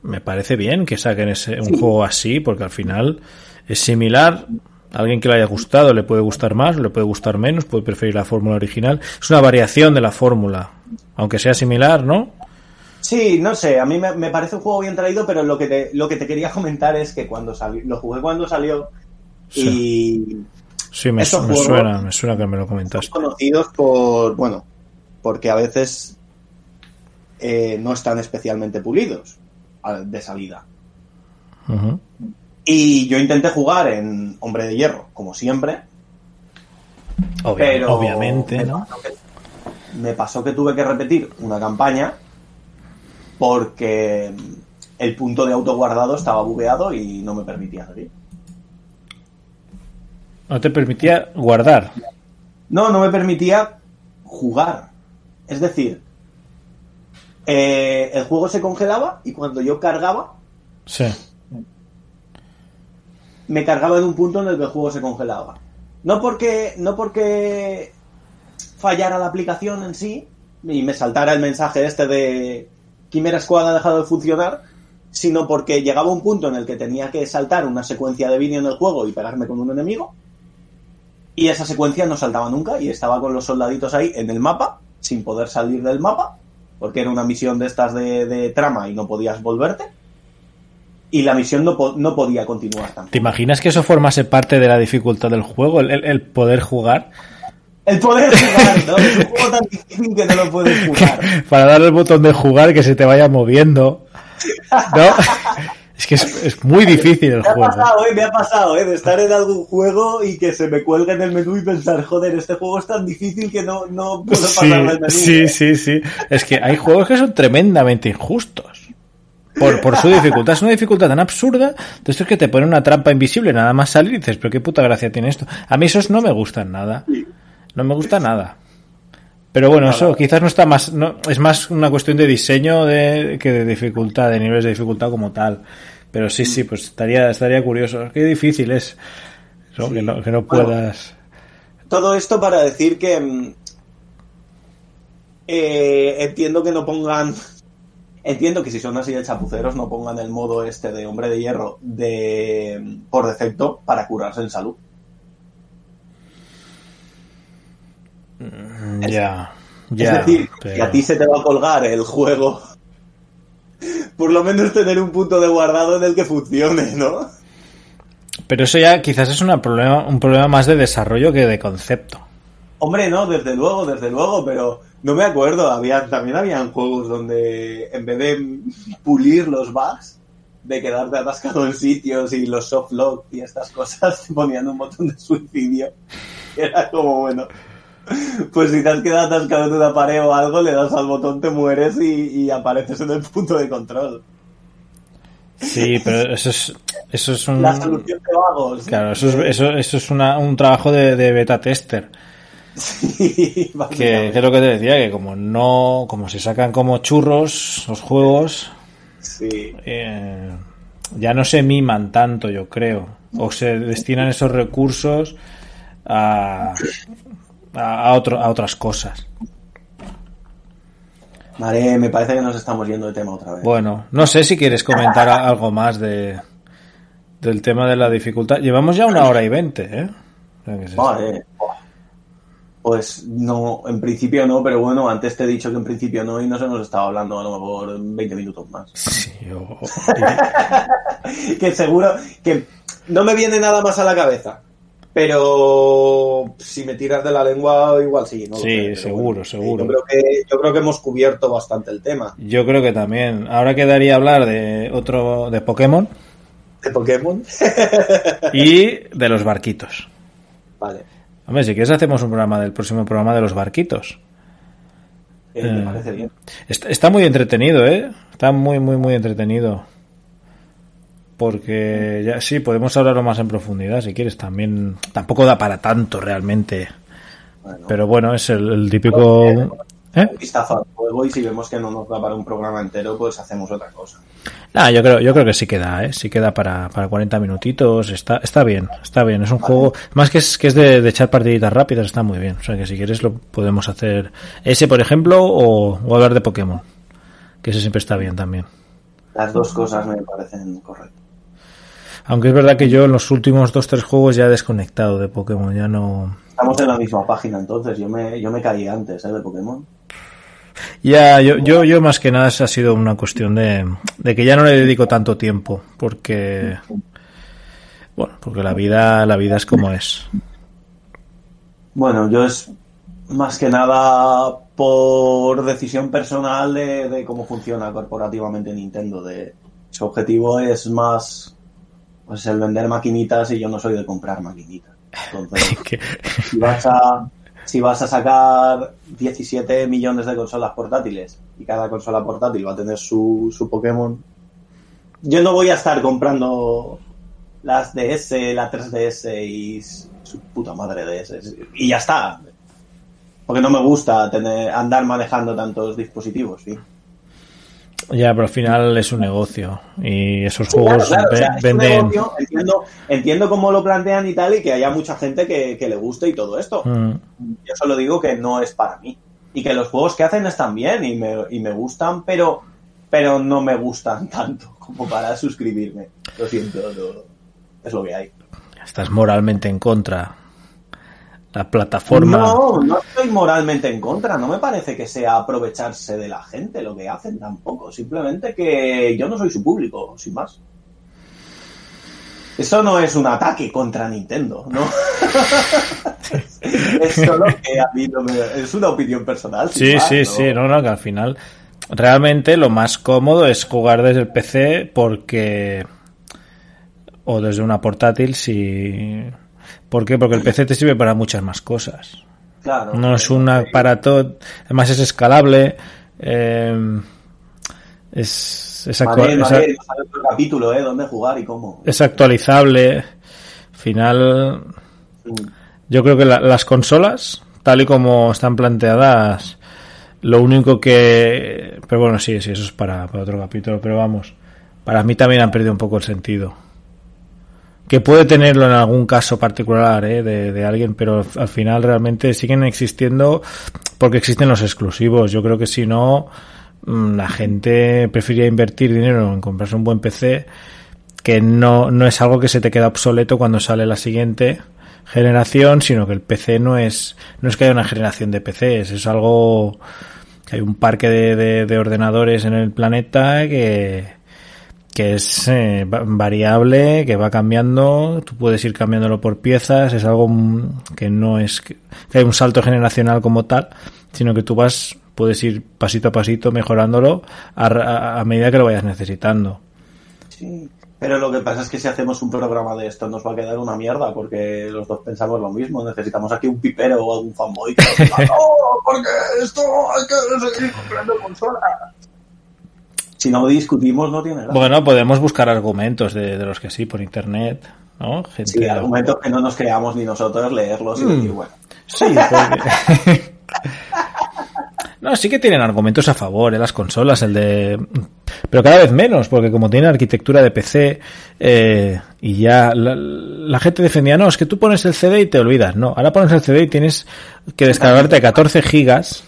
me parece bien que saquen ese, un Sí. juego así, porque al final es similar. A alguien que le haya gustado le puede gustar más, le puede gustar menos, puede preferir la fórmula original. Es una variación de la fórmula, aunque sea similar, ¿no? Sí, no sé, a mí me, me parece un juego bien traído, pero lo que te, lo que te quería comentar es que cuando salió, lo jugué cuando salió y Sí, me, Esos me juegos- suena, me suena que me lo son comentaste. conocidos por, bueno, porque a veces eh, no están especialmente pulidos de salida. Y yo intenté jugar en Hombre de Hierro, como siempre, Obvia- pero obviamente, me, ¿no? pasó que, me pasó que tuve que repetir una campaña porque el punto de autoguardado estaba bugueado y no me permitía seguir. No te permitía guardar. No, no me permitía jugar. Es decir, eh, el juego se congelaba y cuando yo cargaba, Sí. me cargaba en un punto en el que el juego se congelaba. No porque, no porque fallara la aplicación en sí y me saltara el mensaje este de Quimera Squad ha dejado de funcionar, sino porque llegaba un punto en el que tenía que saltar una secuencia de vídeo en el juego y pegarme con un enemigo. Y esa secuencia no saltaba nunca y estaba con los soldaditos ahí en el mapa, sin poder salir del mapa, porque era una misión de estas de, de trama y no podías volverte. Y la misión no, po- no podía continuar tampoco. ¿Te imaginas que eso formase parte de la dificultad del juego? El, el- poder jugar. El poder jugar, ¿no? Es un juego tan difícil que no lo puedes jugar. Para darle el botón de jugar que se te vaya moviendo. ¿No? Es que es, es muy difícil el Me ha juego. pasado, ¿eh? Me ha pasado, ¿eh? De estar en algún juego y que se me cuelgue en el menú y pensar, joder, este juego es tan difícil que no, no puedo Sí, pasar del menú. sí, ¿eh? sí, sí. Es que hay juegos que son tremendamente injustos. Por, por su dificultad. Es una dificultad tan absurda. De esto es que te pone una trampa invisible nada más salir y dices, pero qué puta gracia tiene esto. A mí esos no me gustan nada. No me gusta nada. Pero bueno, eso quizás no está más, no, es más una cuestión de diseño de, que de dificultad, de niveles de dificultad como tal. Pero sí, sí, pues estaría, estaría curioso. Qué difícil es. ¿no? Que, no, que no Bueno. puedas. Todo esto para decir que mm, eh, entiendo que no pongan. Entiendo que si son así de chapuceros no pongan el modo este de hombre de hierro de por defecto para curarse en salud. Ya, ya. es decir, pero- que a ti se te va a colgar el juego. Por lo menos tener un punto de guardado en el que funcione, ¿no? Pero eso ya quizás es una problema, un problema más de desarrollo que de concepto. Hombre, no, desde luego, desde luego, pero no me acuerdo. Había, también habían juegos donde en vez de pulir los bugs, de quedarte atascado en sitios y los soft lock y estas cosas, te ponían un botón de suicidio. Era como, bueno, pues si te has quedado atascado en una pared o algo, le das al botón, te mueres y, y apareces en el punto de control. Sí, pero eso es, eso es un... La solución de vagos. Claro, eso es, eso, eso es una- un trabajo de, de beta tester. Sí, que es lo que te decía, que como no, como se sacan como churros los juegos, Sí. eh, ya no se miman tanto, yo creo. O se destinan esos recursos a, a, otro, a otras cosas. Vale, me parece que nos estamos yendo de tema otra vez. Bueno, no sé si quieres comentar algo más de del tema de la dificultad. Llevamos ya una hora y veinte, ¿eh? Se- Vale. Pues no, en principio no, pero bueno, antes te he dicho que en principio no y nos hemos estado hablando a lo mejor 20 minutos más. Sí, o- que seguro que no me viene nada más a la cabeza. Pero si me tiras de la lengua, igual sí. No Sí, seguro, seguro. Yo creo, que, yo creo que hemos cubierto bastante el tema yo creo que también. Ahora quedaría hablar de otro de Pokémon de Pokémon. y de los barquitos. vale, Hombre, si quieres hacemos un programa del próximo programa de los barquitos. eh, me Eh. parece bien. Está, está muy entretenido, ¿eh? Está muy, muy, muy entretenido. Porque ya sí, podemos hablarlo más en profundidad si quieres. También tampoco da para tanto realmente. Bueno, Pero bueno, es el, el típico... ¿Eh? un vistazo al juego y si vemos que no nos da para un programa entero, pues hacemos otra cosa. Ah, yo creo, yo creo que sí queda, ¿eh? Sí queda para, para 40 minutitos. Está, está bien, está bien. Es un juego, más que es, que es de, echar partiditas rápidas, está muy bien. O sea que si quieres lo podemos hacer ese, por ejemplo, o, o hablar de Pokémon. Que ese siempre está bien también. Las dos cosas me parecen correctas. Aunque es verdad que yo en los últimos dos tres juegos ya he desconectado de Pokémon, ya no. Estamos en la misma página entonces, yo me, yo me caí antes ¿eh? de Pokémon. Ya, yo, yo, yo más que nada ha sido una cuestión de, de que ya no le dedico tanto tiempo, porque bueno, porque la vida, la vida es como es. Bueno, yo es más que nada por decisión personal de, de cómo funciona corporativamente Nintendo. De, su objetivo es más pues el vender maquinitas y yo no soy de comprar maquinitas. Entonces, si vas a si vas a sacar 17 millones de consolas portátiles y cada consola portátil va a tener su, su Pokémon, yo no voy a estar comprando las DS, la 3DS y su puta madre DS. Y ya está. Porque no me gusta tener andar manejando tantos dispositivos, ¿sí? Ya, pero al final es un negocio y esos juegos venden. entiendo, entiendo cómo lo plantean y tal, y que haya mucha gente que, le guste y todo esto. Mm. Yo solo digo que no es para mí. Y que los juegos que hacen están bien y me, y me gustan, pero, pero no me gustan tanto como para suscribirme. Lo siento, es lo que hay. Estás moralmente en contra la plataforma. No, no estoy moralmente en contra. No me parece que sea aprovecharse de la gente lo que hacen tampoco. Simplemente que yo no soy su público, sin más. Eso no es un ataque contra Nintendo, ¿no? es solo que a mí no me... Es una opinión personal. Sí, sí, sí. No, no, que al final realmente lo más cómodo es jugar desde el PC porque... O desde una portátil si ¿Por qué? Porque el PC te sirve para muchas más cosas. Claro. No es un aparato, además es escalable, eh, es, es, capítulo, ¿eh? ¿Dónde jugar y cómo? Es actualizable. Al final, yo creo que las consolas, tal y como están planteadas, lo único que... Pero bueno, sí, sí, eso es para, para otro capítulo, pero vamos, para mí también han perdido un poco el sentido que puede tenerlo en algún caso particular ¿eh? de, alguien, pero al final realmente siguen existiendo porque existen los exclusivos. Yo creo que si no, mm, la gente prefería invertir dinero en comprarse un buen PC, que no, no es algo que se te queda obsoleto cuando sale la siguiente generación, sino que el PC no es, no es que haya una generación de PCs, es algo que hay un parque de, de ordenadores en el planeta que, que es eh, variable, que va cambiando, tú puedes ir cambiándolo por piezas, es algo que no es que hay un salto generacional como tal, sino que tú vas, puedes ir pasito a pasito mejorándolo a, medida que lo vayas necesitando. Sí, pero lo que pasa es que si hacemos un programa de esto nos va a quedar una mierda porque los dos pensamos lo mismo, necesitamos aquí un pipero o algún fanboy que nos porque esto hay que seguir comprando consolas si no discutimos no tiene nada. Bueno, podemos buscar argumentos de, los que sí por internet, ¿no? Gente sí, argumentos que no nos creamos ni nosotros, leerlos y mm. decir, bueno. Sí, No, sí que tienen argumentos a favor, ¿eh? las consolas, el de... Pero cada vez menos, porque como tienen arquitectura de PC eh, y ya la, gente defendía, no, es que tú pones el CD y te olvidas. No, ahora pones el CD y tienes que descargarte 14 gigas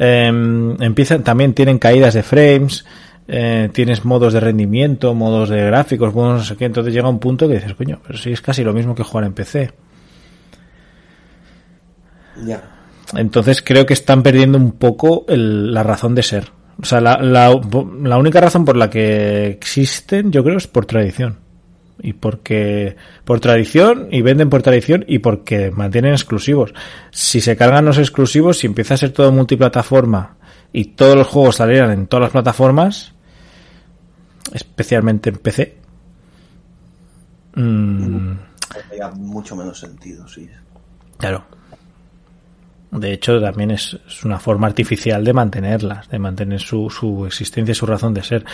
Em, empiezan, también tienen caídas de frames, eh, tienes modos de rendimiento, modos de gráficos, modos no sé qué, entonces llega un punto que dices, coño, pero sí es casi lo mismo que jugar en PC. Ya. Entonces creo que están perdiendo un poco la razón de ser. O sea, la, la, la única razón por la que existen, yo creo, es por tradición y porque por tradición y venden por tradición y porque mantienen exclusivos. Si se cargan los exclusivos, si empieza a ser todo multiplataforma y todos los juegos salieran en todas las plataformas, especialmente en PC, mmm, mucho menos sentido, sí. Claro. De hecho, también es, una forma artificial de mantenerlas, de mantener su, su existencia y su razón de ser.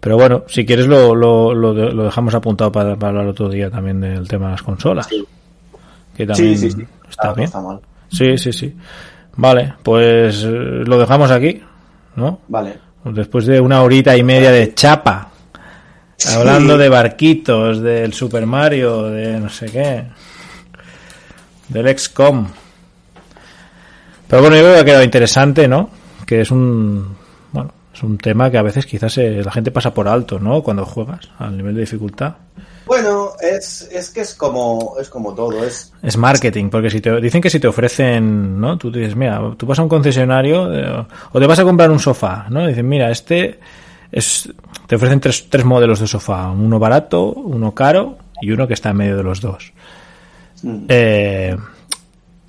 Pero bueno, si quieres lo, lo, lo, dejamos apuntado para, hablar otro día también del tema de las consolas. Sí. Que también sí, sí, está bien. Sí, sí, sí. Vale, pues eh, lo dejamos aquí. ¿no? Vale. Después de una horita y media de chapa, hablando de barquitos, del Super Mario, de no sé qué, del XCOM. Pero bueno, yo creo que ha quedado interesante, ¿no? Que es un, es un tema que a veces quizás eh, la gente pasa por alto, ¿no? Cuando juegas, al nivel de dificultad. Bueno, es, es que es como, es como todo, es... Es marketing, porque si te dicen que si te ofrecen, ¿no? Tú dices, mira, tú vas a un concesionario eh, o te vas a comprar un sofá, ¿no? Dicen, mira, este es, te ofrecen tres, tres modelos de sofá, uno barato, uno caro y uno que está en medio de los dos. Eh,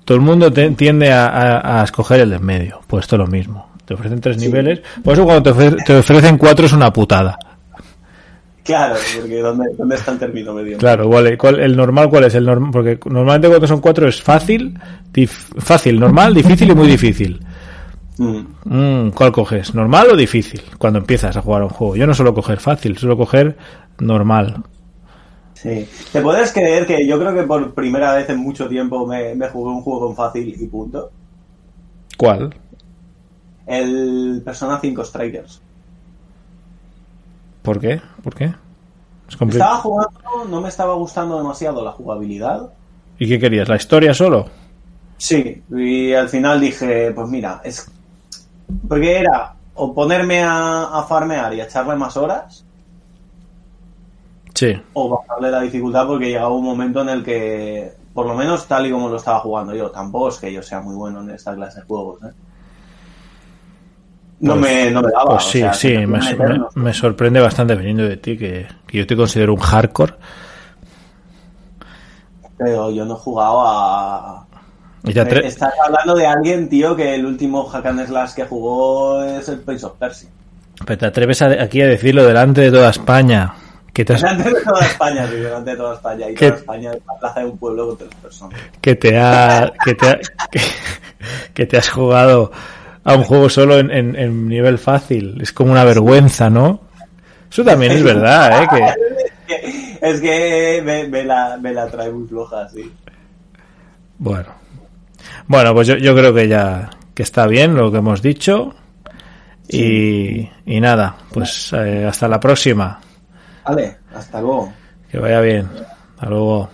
todo el mundo te- tiende a, a- a escoger el de en medio, pues esto es lo mismo. Te ofrecen tres niveles, por eso cuando te, ofre- te ofrecen cuatro es una putada. Claro, porque ¿dónde, dónde está el término medio? Claro, vale. ¿Cuál, ¿El normal cuál es? El norm- porque normalmente cuando son cuatro es fácil, dif- fácil, normal, difícil y muy difícil. Mm. Mm, ¿Cuál coges? ¿Normal o difícil? Cuando empiezas a jugar a un juego. Yo no suelo coger fácil, suelo coger normal. Sí. ¿Te puedes creer que yo creo que por primera vez en mucho tiempo me, me jugué un juego con fácil y punto? ¿Cuál? El Persona 5 Strikers. ¿Por qué? ¿Por qué? Es Estaba jugando, no me estaba gustando demasiado la jugabilidad. ¿Y qué querías? ¿La historia solo? Sí, y al final dije, pues mira, es porque era o ponerme a, a farmear y a echarle más horas Sí. o bajarle la dificultad porque llegaba un momento en el que, por lo menos tal y como lo estaba jugando yo, tampoco es que yo sea muy bueno en esta clase de juegos, ¿eh? No, Pues- me, no me daba. Pues o sí, sea, sí, me, me me- sorprende bastante viniendo de ti, que, que yo te considero un hardcore. Pero yo no he jugado a... Y Estás hablando de alguien, tío, que el último hack and slash que jugó es el Prince of Persia. pero te atreves a- aquí a decirlo delante de toda España. Que te has, Delante de toda España, sí, delante de toda España. Y toda España es la plaza de un pueblo con tres personas. que te ha, que te ha- que, que te has jugado a un juego solo en, en- en nivel fácil. Es como una vergüenza, ¿no? Eso también es verdad, ¿eh? Que, Es que me, me la, me la trae muy floja, sí. bueno. Bueno, pues yo, yo creo que ya que está bien lo que hemos dicho. Y, y nada, pues eh, hasta la próxima. Vale, hasta luego. Que vaya bien. Hasta luego.